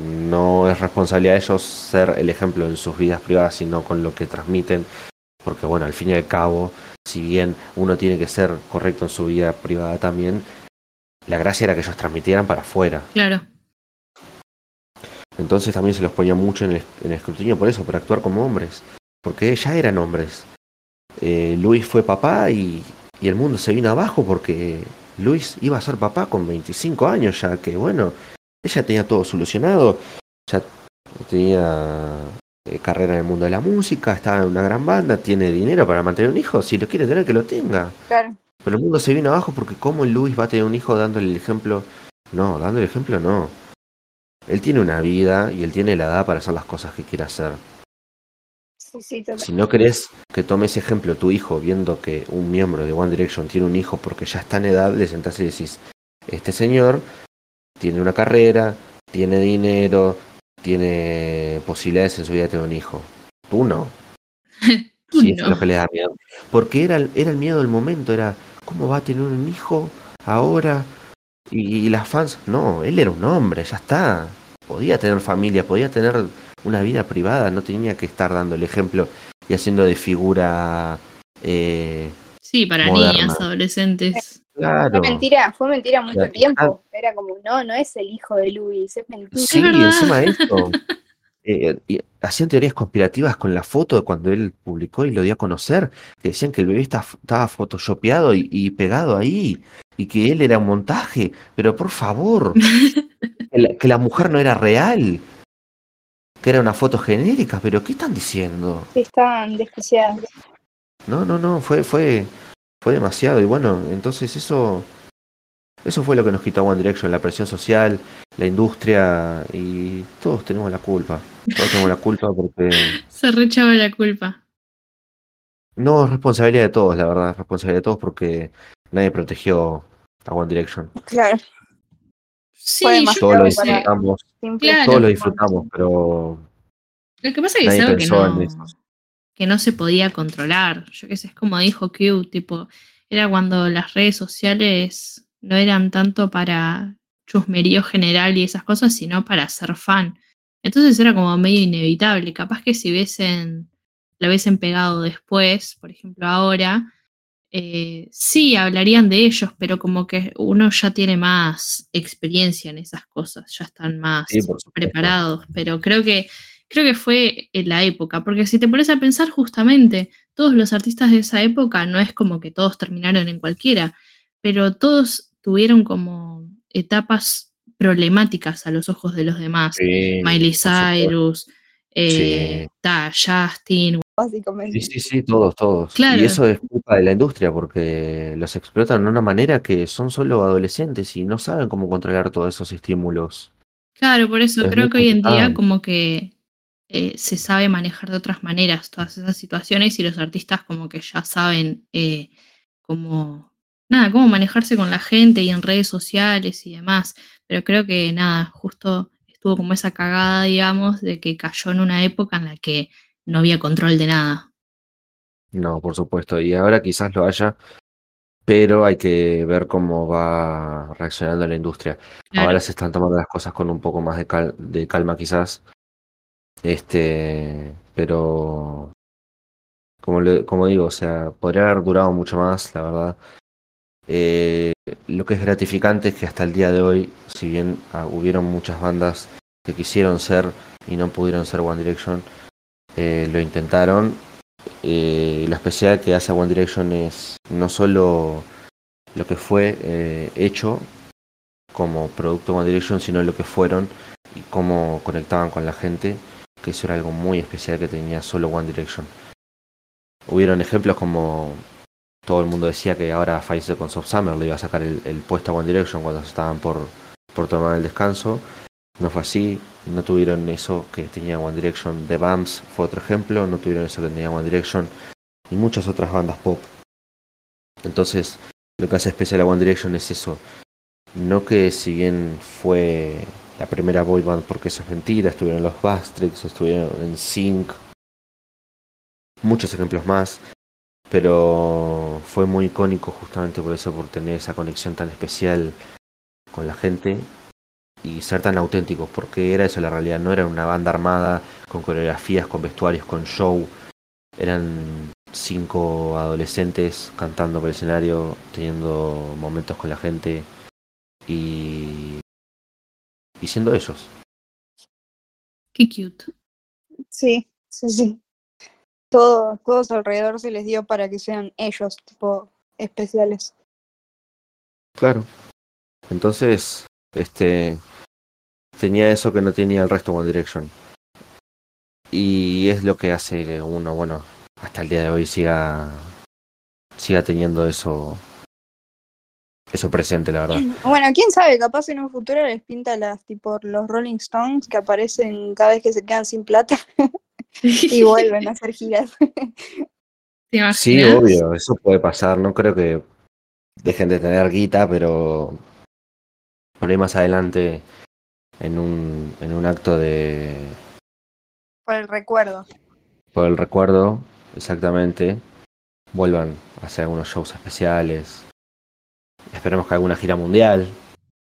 no es responsabilidad de ellos ser el ejemplo en sus vidas privadas, sino con lo que transmiten, porque bueno, al fin y al cabo, si bien uno tiene que ser correcto en su vida privada también, la gracia era que ellos transmitieran para afuera. Claro. Entonces también se los ponía mucho en el, en el escrutinio por eso, por actuar como hombres, porque ya eran hombres. Eh, Luis fue papá y, y el mundo se vino abajo porque Luis iba a ser papá con 25 años ya, que bueno, ella tenía todo solucionado, ya tenía eh, carrera en el mundo de la música, estaba en una gran banda, tiene dinero para mantener un hijo, si lo quiere tener que lo tenga. Claro. Pero el mundo se vino abajo porque cómo Luis va a tener un hijo dándole el ejemplo. No, dándole el ejemplo no. Él tiene una vida y él tiene la edad para hacer las cosas que quiere hacer. Sí, sí, si no querés que tome ese ejemplo tu hijo viendo que un miembro de One Direction tiene un hijo porque ya está en edad, le sentás y decís, este señor tiene una carrera, tiene dinero, tiene posibilidades en su vida de tener un hijo. Tú no. Tú Sí, no. es lo que le da miedo. Porque era, el- era el miedo del momento, era, ¿cómo va a tener un hijo ahora? Y, y las fans, no, él era un hombre, ya está. Podía tener familia, podía tener una vida privada, no tenía que estar dando el ejemplo y haciendo de figura... Eh, Sí, para Moderna. niñas, adolescentes. Claro. Fue mentira, fue mentira mucho Claro. tiempo. Era como, no, no es el hijo de Luis, es mentira. Sí, verdad. encima de eso. eh, y hacían teorías conspirativas con la foto de cuando él publicó y lo dio a conocer, que decían que el bebé está- estaba photoshopeado y, y pegado ahí, y que él era un montaje, pero por favor, que la, que la mujer no era real, que era una foto genérica, pero ¿qué están diciendo? Sí, estaban desquiciados. No, no, no, fue, fue, fue demasiado. Y bueno, entonces eso, eso fue lo que nos quitó One Direction, la presión social, la industria y todos tenemos la culpa. Todos tenemos la culpa porque Se rechaba la culpa. no es responsabilidad de todos, la verdad, es responsabilidad de todos porque nadie protegió a One Direction. Claro, Sí, Fue yo demasiado Todos lo que- disfrutamos. Claro. todos lo disfrutamos, pero Lo que pasa es que Nadie que pensó en no, eso. Que no se podía controlar. Yo qué sé, es como dijo Q, tipo, era cuando las redes sociales no eran tanto para chusmerío general y esas cosas, sino para ser fan. Entonces era como medio inevitable. Capaz que si hubiesen, la hubiesen pegado después, por ejemplo ahora, eh, sí hablarían de ellos, pero como que uno ya tiene más experiencia en esas cosas, ya están más Sí, preparados. Pero creo que creo que fue en la época, porque si te pones a pensar justamente, todos los artistas de esa época no es como que todos terminaron en cualquiera, pero todos tuvieron como etapas problemáticas a los ojos de los demás. Sí, Miley. Cyrus, eh, Sí. ta, Justin, básicamente. Sí, sí, sí, todos, todos. Claro. Y eso es culpa de la industria porque los explotan de una manera que son solo adolescentes y no saben cómo controlar todos esos estímulos. Claro, por eso Es creo que hoy en día como que eh, se sabe manejar de otras maneras todas esas situaciones y los artistas como que ya saben eh, cómo, nada, cómo manejarse con la gente y en redes sociales y demás. Pero creo que nada, justo estuvo como esa cagada, digamos, de que cayó en una época en la que no había control de nada. No, por supuesto. Y ahora quizás lo haya, pero hay que ver cómo va reaccionando la industria. Claro. Ahora se están tomando las cosas con un poco más de, cal- de calma quizás. Este, pero como, le- como digo, o sea, podría haber durado mucho más, la verdad. Eh, lo que es gratificante es que hasta el día de hoy, si bien ah, hubieron muchas bandas que quisieron ser y no pudieron ser One Direction, eh, lo intentaron. Eh, lo especial que hace One Direction es no solo lo que fue eh, hecho como producto One Direction, sino lo que fueron y cómo conectaban con la gente, que eso era algo muy especial que tenía solo One Direction. Hubieron ejemplos como todo el mundo decía que ahora Five Seconds of Summer le iba a sacar el, el puesto a One Direction cuando estaban por, por tomar el descanso. No fue así, no tuvieron eso que tenía One Direction. The Bumps fue otro ejemplo, no tuvieron eso que tenía One Direction y muchas otras bandas pop. Entonces, lo que hace especial a One Direction es eso. No que si bien fue la primera boy band, porque eso es mentira, estuvieron los Bastrix, estuvieron en Sync, muchos ejemplos más, pero fue muy icónico justamente por eso, por tener esa conexión tan especial con la gente y ser tan auténticos, porque era eso la realidad, no era una banda armada con coreografías, con vestuarios, con show, eran cinco adolescentes cantando por el escenario, teniendo momentos con la gente y, y siendo ellos. Qué cute. Sí, sí, sí. Todo, todos alrededor se les dio para que sean ellos, tipo, especiales. Claro. Entonces, este tenía eso que no tenía el resto de One Direction. Y es lo que hace que uno, bueno, hasta el día de hoy siga siga teniendo eso eso presente, la verdad. Bueno, quién sabe, capaz en un futuro les pinta las, tipo, los Rolling Stones que aparecen cada vez que se quedan sin plata y vuelven a hacer giras. Sí, obvio, eso puede pasar. No creo que dejen de tener guita, pero por ahí más adelante en un en un acto de Por el recuerdo. por el recuerdo, exactamente, vuelvan a hacer algunos shows especiales. Esperemos que alguna gira mundial.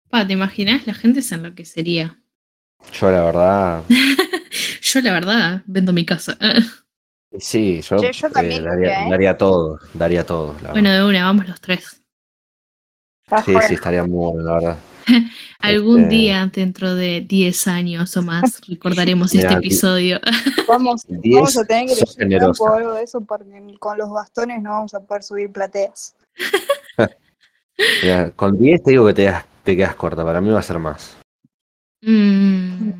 Pa, ¿te imaginas? La gente se enloquecería. Yo la verdad, Yo la verdad vendo mi casa. sí, yo, Yo- yo también eh, daría, diría, ¿eh? daría todo, daría todo. la bueno, verdad. de una, vamos los tres. Sí, sí, estaría muy bueno, la verdad. Algún Este- día, dentro de 10 años o más, recordaremos este episodio. Vamos, 10 vamos a tener que elegir algo de eso porque con los bastones no vamos a poder subir plateas. Mira, con 10 te digo que te, quedas- te quedas corta, para mí va a ser más. Mm.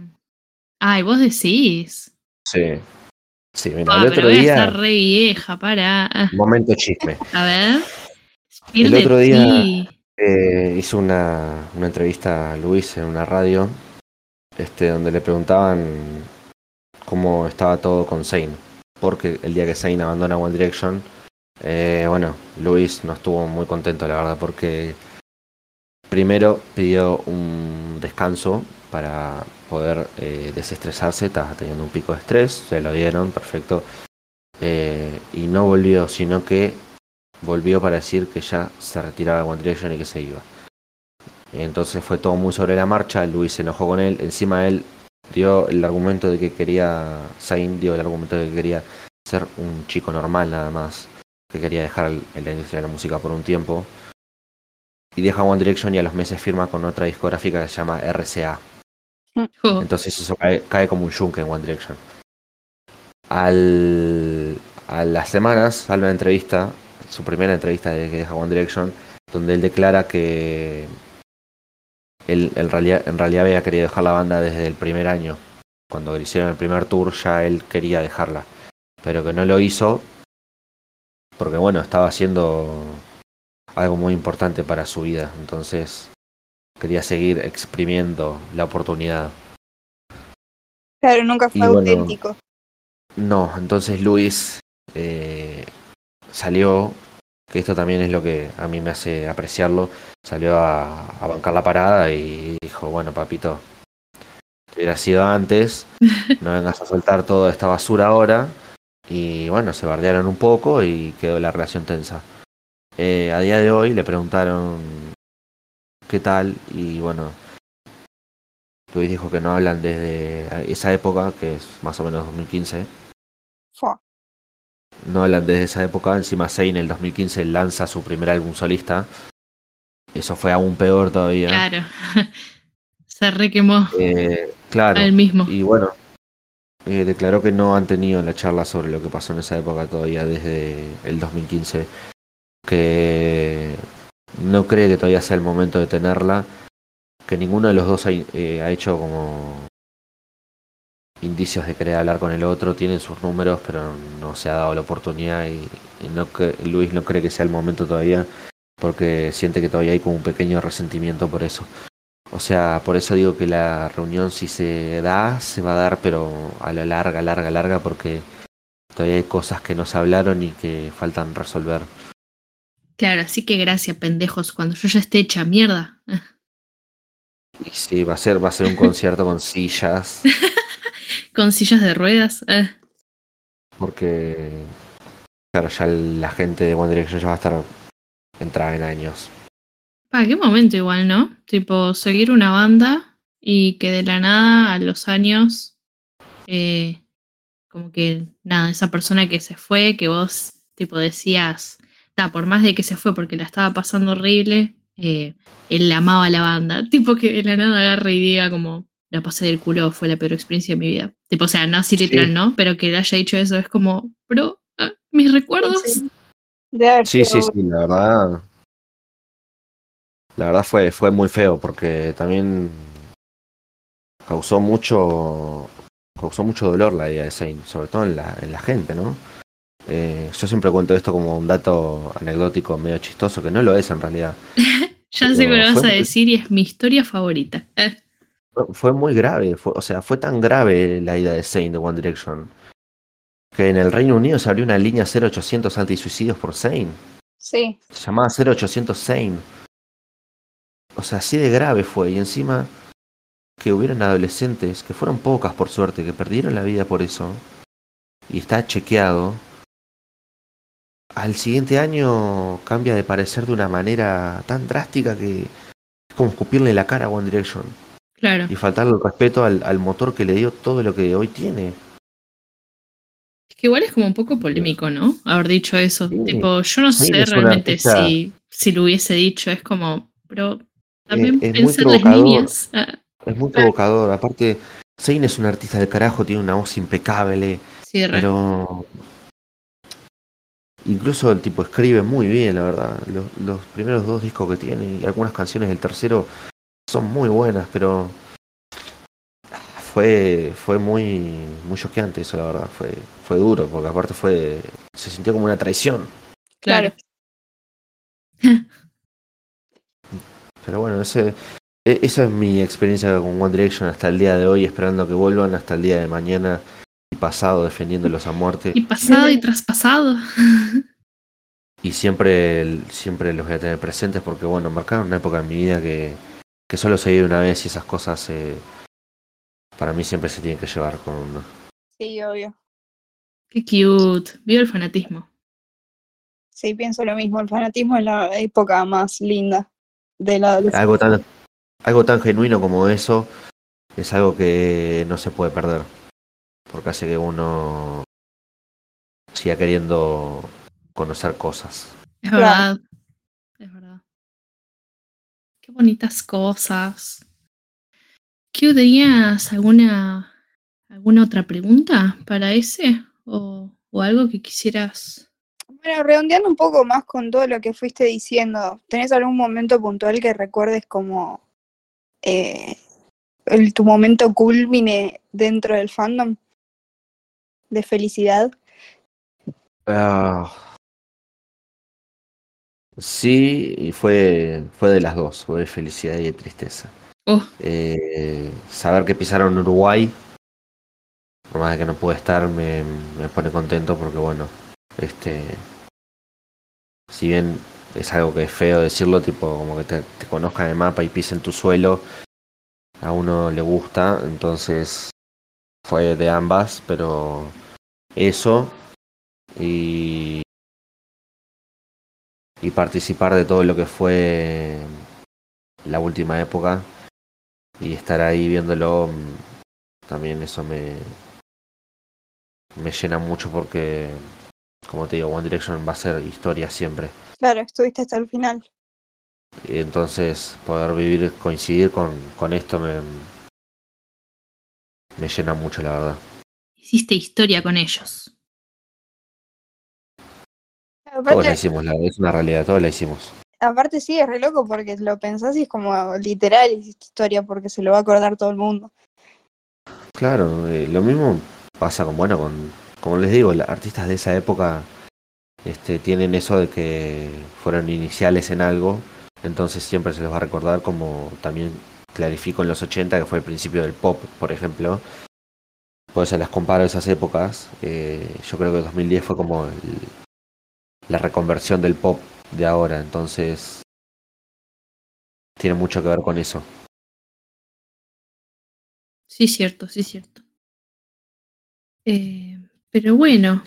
Ay, vos decís. Sí. Sí, mira, Ah, el otro voy a día, estar re vieja, para. momento chisme. A ver. el otro día eh, hizo una, una, entrevista a Luis en una radio, este, donde le preguntaban cómo estaba todo con Zane, porque el día que Zane abandona One Direction, eh, bueno, Luis no estuvo muy contento, la verdad, porque primero pidió un descanso para poder eh, desestresarse, estaba teniendo un pico de estrés, se lo dieron, perfecto, eh, y no volvió, sino que volvió para decir que ya se retiraba de One Direction y que se iba. Entonces fue todo muy sobre la marcha, Luis se enojó con él, encima él dio el argumento de que quería, Zayn dio el argumento de que quería ser un chico normal nada más, que quería dejar la industria de la música por un tiempo. Y deja One Direction y a los meses firma con otra discográfica que se llama RCA. Oh. Entonces eso cae, como un yunque en One Direction. Al, a las semanas sale una entrevista, su primera entrevista de que deja One Direction, donde él declara que él en realidad, en realidad había querido dejar la banda desde el primer año. Cuando hicieron el primer tour ya él quería dejarla. Pero que no lo hizo porque bueno, estaba haciendo algo muy importante para su vida. Entonces quería seguir exprimiendo la oportunidad. Claro, nunca fue auténtico. No, entonces Luis eh, salió, que esto también es lo que a mí me hace apreciarlo, salió a, bancar la parada y dijo, bueno, papito, hubiera sido antes, no vengas a soltar toda esta basura ahora. Y bueno, se bardearon un poco y quedó la relación tensa. Eh, a día de hoy le preguntaron qué tal y bueno, Luis dijo que no hablan desde esa época, que es más o menos 2015. No hablan desde esa época, encima Zayn en el 2015 lanza su primer álbum solista eso fue aún peor todavía. Claro. Se requemó. Eh, claro. El mismo. Y bueno, eh, declaró que no han tenido la charla sobre lo que pasó en esa época todavía desde el 2015. Que no cree que todavía sea el momento de tenerla. Que ninguno de los dos ha, eh, ha hecho como indicios de querer hablar con el otro. Tienen sus números, pero no se ha dado la oportunidad. Y, y no que, Luis no cree que sea el momento todavía porque siente que todavía hay como un pequeño resentimiento por eso. O sea, por eso digo que la reunión si se da, se va a dar, pero a la larga, larga, larga, porque todavía hay cosas que no se hablaron y que faltan resolver. Claro, así que gracias, pendejos, cuando yo ya esté hecha mierda. Y sí, va a ser, va a ser un concierto con sillas. con sillas de ruedas. Eh. Porque, claro, ya la gente de One Direction ya va a estar entrar en años. ¿Para qué momento igual, no? Tipo, seguir una banda y que de la nada a los años, eh, como que nada, esa persona que se fue, que vos tipo decías, está, por más de que se fue porque la estaba pasando horrible, eh, él amaba la banda. Tipo que de la nada agarre y diga como, la pasé del culo, fue la peor experiencia de mi vida. Tipo, o sea, no así literal, ¿no? Pero que le haya dicho eso es como, bro, ah, mis recuerdos. Sí, sí, sí, la verdad. La verdad fue, fue muy feo porque también causó mucho causó mucho dolor la idea de Zane, sobre todo en la, en la gente, ¿no? Eh, yo siempre cuento esto como un dato anecdótico medio chistoso, que no lo es en realidad. ya sé que lo vas a decir y es mi historia favorita. fue muy grave, o sea, fue tan grave la idea de Zane de One Direction que en el Reino Unido se abrió una línea 0800 antisuicidios por Zane. Sí. Se llamaba 0800 Zane. O sea, así de grave fue. Y encima que hubieran adolescentes, que fueron pocas por suerte, que perdieron la vida por eso. Y está chequeado. Al siguiente año cambia de parecer de una manera tan drástica que es como escupirle la cara a One Direction. Claro. Y faltarle el respeto al, al motor que le dio todo lo que hoy tiene. Que igual es como un poco polémico, ¿no? Haber dicho eso. tipo, yo no sé realmente si, si lo hubiese dicho. Es como, pero también es, muy provocador. Ah. Es muy provocador. Aparte, Zane es un artista de carajo, tiene una voz impecable. Sí, pero. Incluso el tipo escribe muy bien, la verdad. Los, los primeros dos discos que tiene y algunas canciones del tercero son muy buenas, pero fue, fue muy, muy choqueante eso, la verdad. Fue, fue duro, porque aparte fue. se sintió como una traición. Claro. Pero bueno, ese, e- esa es mi experiencia con One Direction hasta el día de hoy, esperando que vuelvan hasta el día de mañana y pasado defendiéndolos a muerte. Y pasado y traspasado. Y siempre, siempre los voy a tener presentes porque, bueno, marcaron una época en mi vida que, que solo se vive una vez y esas cosas eh, para mí siempre se tienen que llevar con uno. Sí, obvio. Qué cute. Viva el fanatismo. Sí, pienso lo mismo. El fanatismo es la época más linda de la adolescencia. Algo tan, algo tan genuino como eso es algo que no se puede perder. Porque hace que uno siga queriendo conocer cosas. Es Claro. verdad. Es verdad. Qué bonitas cosas. ¿Qué tenías alguna alguna otra pregunta para ese? ¿O, o algo que quisieras? Bueno, redondeando un poco más con todo lo que fuiste diciendo, ¿tenés algún momento puntual que recuerdes como eh, el, tu momento culmine dentro del fandom? De felicidad. Ah, sí, y fue, fue de las dos, fue de felicidad y de tristeza. Oh, Eh, saber que pisaron Uruguay, por más de que no pude estar, me, me pone contento porque bueno, este, si bien es algo que es feo decirlo, tipo como que te, te conozcan el mapa y pisen tu suelo, a uno le gusta, entonces fue de ambas, pero eso y y participar de todo lo que fue la última época y estar ahí viéndolo mm, también eso me me llena mucho porque como te digo One Direction va a ser historia siempre Claro, estuviste hasta el final. y entonces poder vivir coincidir con, con esto me me llena mucho la verdad hiciste historia con ellos. todos la Aparte, hicimos la es una realidad todos la hicimos aparte sí, es re loco porque lo pensás y es como literal hiciste historia porque se lo va a acordar todo el mundo. Claro, eh, lo mismo pasa con, bueno, con, como les digo, la- artistas de esa época este, tienen eso de que fueron iniciales en algo, entonces siempre se les va a recordar como también clarifico en los 80, que fue el principio del pop, por ejemplo. Pues se las comparo esas épocas, eh, yo creo que 2010 fue como el- la reconversión del pop de ahora, entonces tiene mucho que ver con eso. Sí, cierto, sí, cierto. Eh, pero bueno,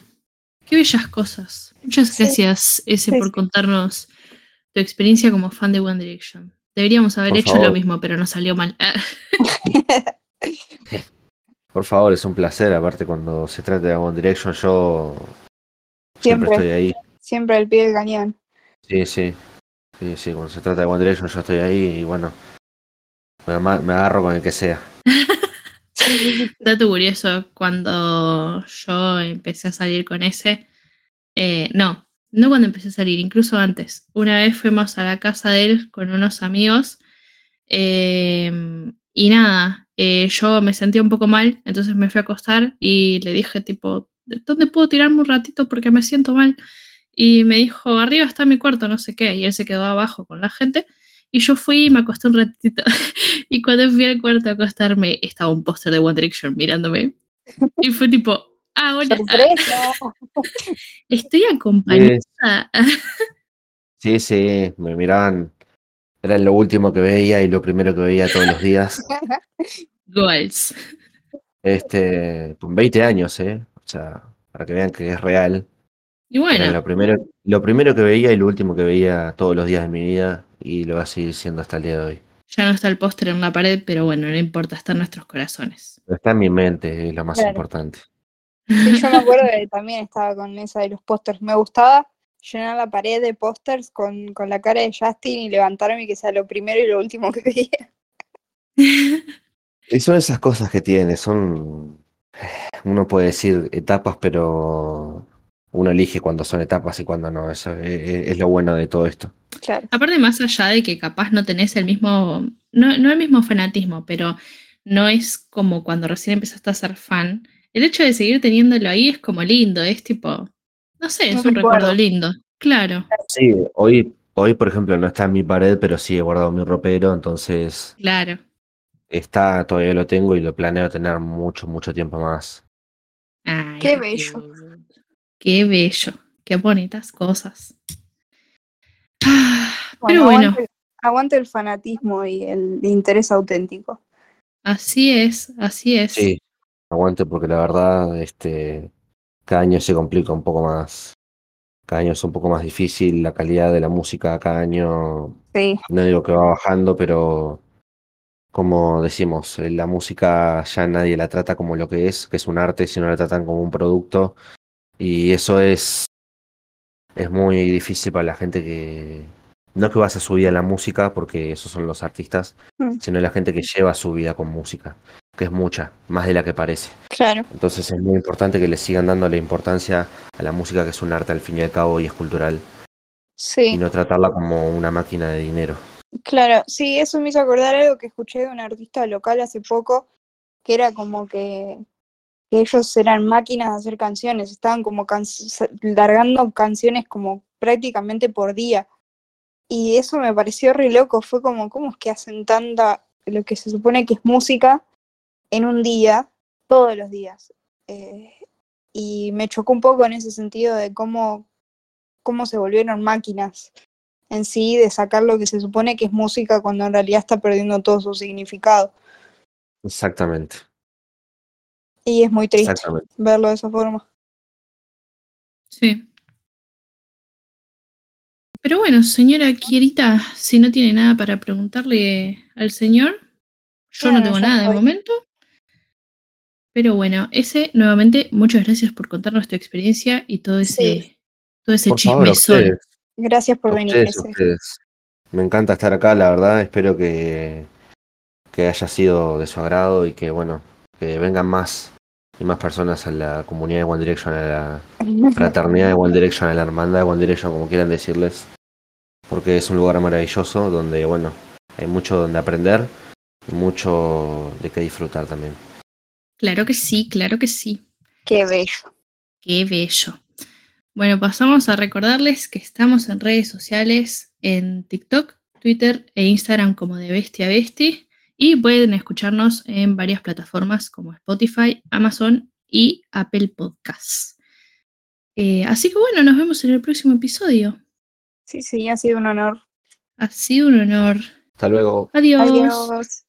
qué bellas cosas. Muchas Sí. gracias, ese, Sí, por sí. contarnos tu experiencia como fan de One Direction. Deberíamos haber Por hecho favor. lo mismo, pero nos salió mal. Por favor, es un placer. Aparte, cuando se trata de One Direction, yo siempre, Siempre. estoy ahí. Siempre al pie del cañón. Sí, sí. Sí, sí. Cuando se trata de One Direction, yo estoy ahí y bueno, me agarro con el que sea. Dato curioso, cuando yo empecé a salir con ese, eh, no, no cuando empecé a salir, incluso antes. Una vez fuimos a la casa de él con unos amigos eh, y nada, eh, yo me sentía un poco mal, entonces me fui a acostar y le dije tipo, ¿dónde puedo tirarme un ratito porque me siento mal? Y me dijo, arriba está mi cuarto, no sé qué, y él se quedó abajo con la gente. Y yo fui y me acosté un ratito. y cuando fui al cuarto a acostarme, estaba un póster de One Direction mirándome. Y fue tipo, ah, hola, ¡Sorpresa! estoy acompañada. Sí, sí, me miraban. Era lo último que veía y lo primero que veía todos los días. Goals. Este, con 20 años, ¿eh? O sea, para que vean que es real. Y Era bueno, lo primero, lo primero que veía y lo último que veía todos los días de mi vida y lo va a seguir siendo hasta el día de hoy. ya no está el póster en la pared, pero bueno, no importa, está en nuestros corazones. Está en mi mente, es lo más Claro. importante. Sí, yo me acuerdo que también estaba con esa de los pósters. Me gustaba llenar la pared de pósters con, con la cara de Justin y levantarme y que sea lo primero y lo último que veía. Y son esas cosas que tiene, son, uno puede decir etapas, pero uno elige cuando son etapas y cuando no. Eso es, es- es lo bueno de todo esto. Claro. Aparte, más allá de que capaz no tenés el mismo, no, no el mismo fanatismo, pero no es como cuando recién empezaste a ser fan. El hecho de seguir teniéndolo ahí es como lindo, es tipo, no sé, es Un un recuerdo. recuerdo lindo. Claro. Sí, hoy hoy, por ejemplo, no está en mi pared, pero sí he guardado mi ropero, entonces Claro. está, todavía lo tengo y lo planeo tener mucho, mucho tiempo más. Ay, Qué bello. Qué bello. Qué bonitas cosas. Bueno, Pero bueno, aguante, aguante el fanatismo y el interés auténtico. así es, así es. Sí, aguante porque la verdad, este, cada año se complica un poco más. Cada año es un poco más difícil, la calidad de la música cada año, Sí, no digo que va bajando, pero como decimos, eh, la música ya nadie la trata como lo que es, que es un arte, sino la tratan como un producto. Y eso es, es muy difícil para la gente que, no que basa su vida en la música, porque esos son los artistas, Mm. sino la gente que lleva su vida con música, que es mucha, más de la que parece. claro. Entonces es muy importante que le sigan dando la importancia a la música, que es un arte al fin y al cabo y es cultural, y Sí, no tratarla como una máquina de dinero. claro. Sí, eso me hizo acordar algo que escuché de un artista local hace poco, que era como que, que ellos eran máquinas de hacer canciones, estaban como can- largando canciones como prácticamente por día. Y eso me pareció re loco, fue como, ¿cómo es que hacen tanta, lo que se supone que es música, en un día, todos los días? Eh, y me chocó un poco en ese sentido de cómo, cómo se volvieron máquinas en sí, de sacar lo que se supone que es música cuando en realidad está perdiendo todo su significado. Exactamente, Y es muy triste verlo de esa forma. Sí. Pero bueno, señora Kierita, si no tiene nada para preguntarle al señor, yo no tengo nada de momento. Pero bueno, ese, nuevamente, muchas gracias por contarnos tu experiencia y todo ese, Sí. todo ese Por favor, Gracias por venir. ustedes. Me encanta estar acá, la verdad. Espero que, que haya sido de su agrado y que, bueno, que vengan más y más personas a la comunidad de One Direction, a la fraternidad de One Direction, a la hermandad de One Direction, como quieran decirles. Porque es un lugar maravilloso donde, bueno, hay mucho donde aprender y mucho de qué disfrutar también. Claro que sí, claro que sí. Qué bello. Qué bello. Bueno, pasamos a recordarles que estamos en redes sociales, en TikTok, Twitter e Instagram como de Bestia Besti. Y pueden escucharnos en varias plataformas como Spotify, Amazon y Apple Podcasts. Eh, así que bueno, nos vemos en el próximo episodio. Sí, sí, ha sido un honor. Ha sido un honor. Hasta luego. Adiós. Adiós.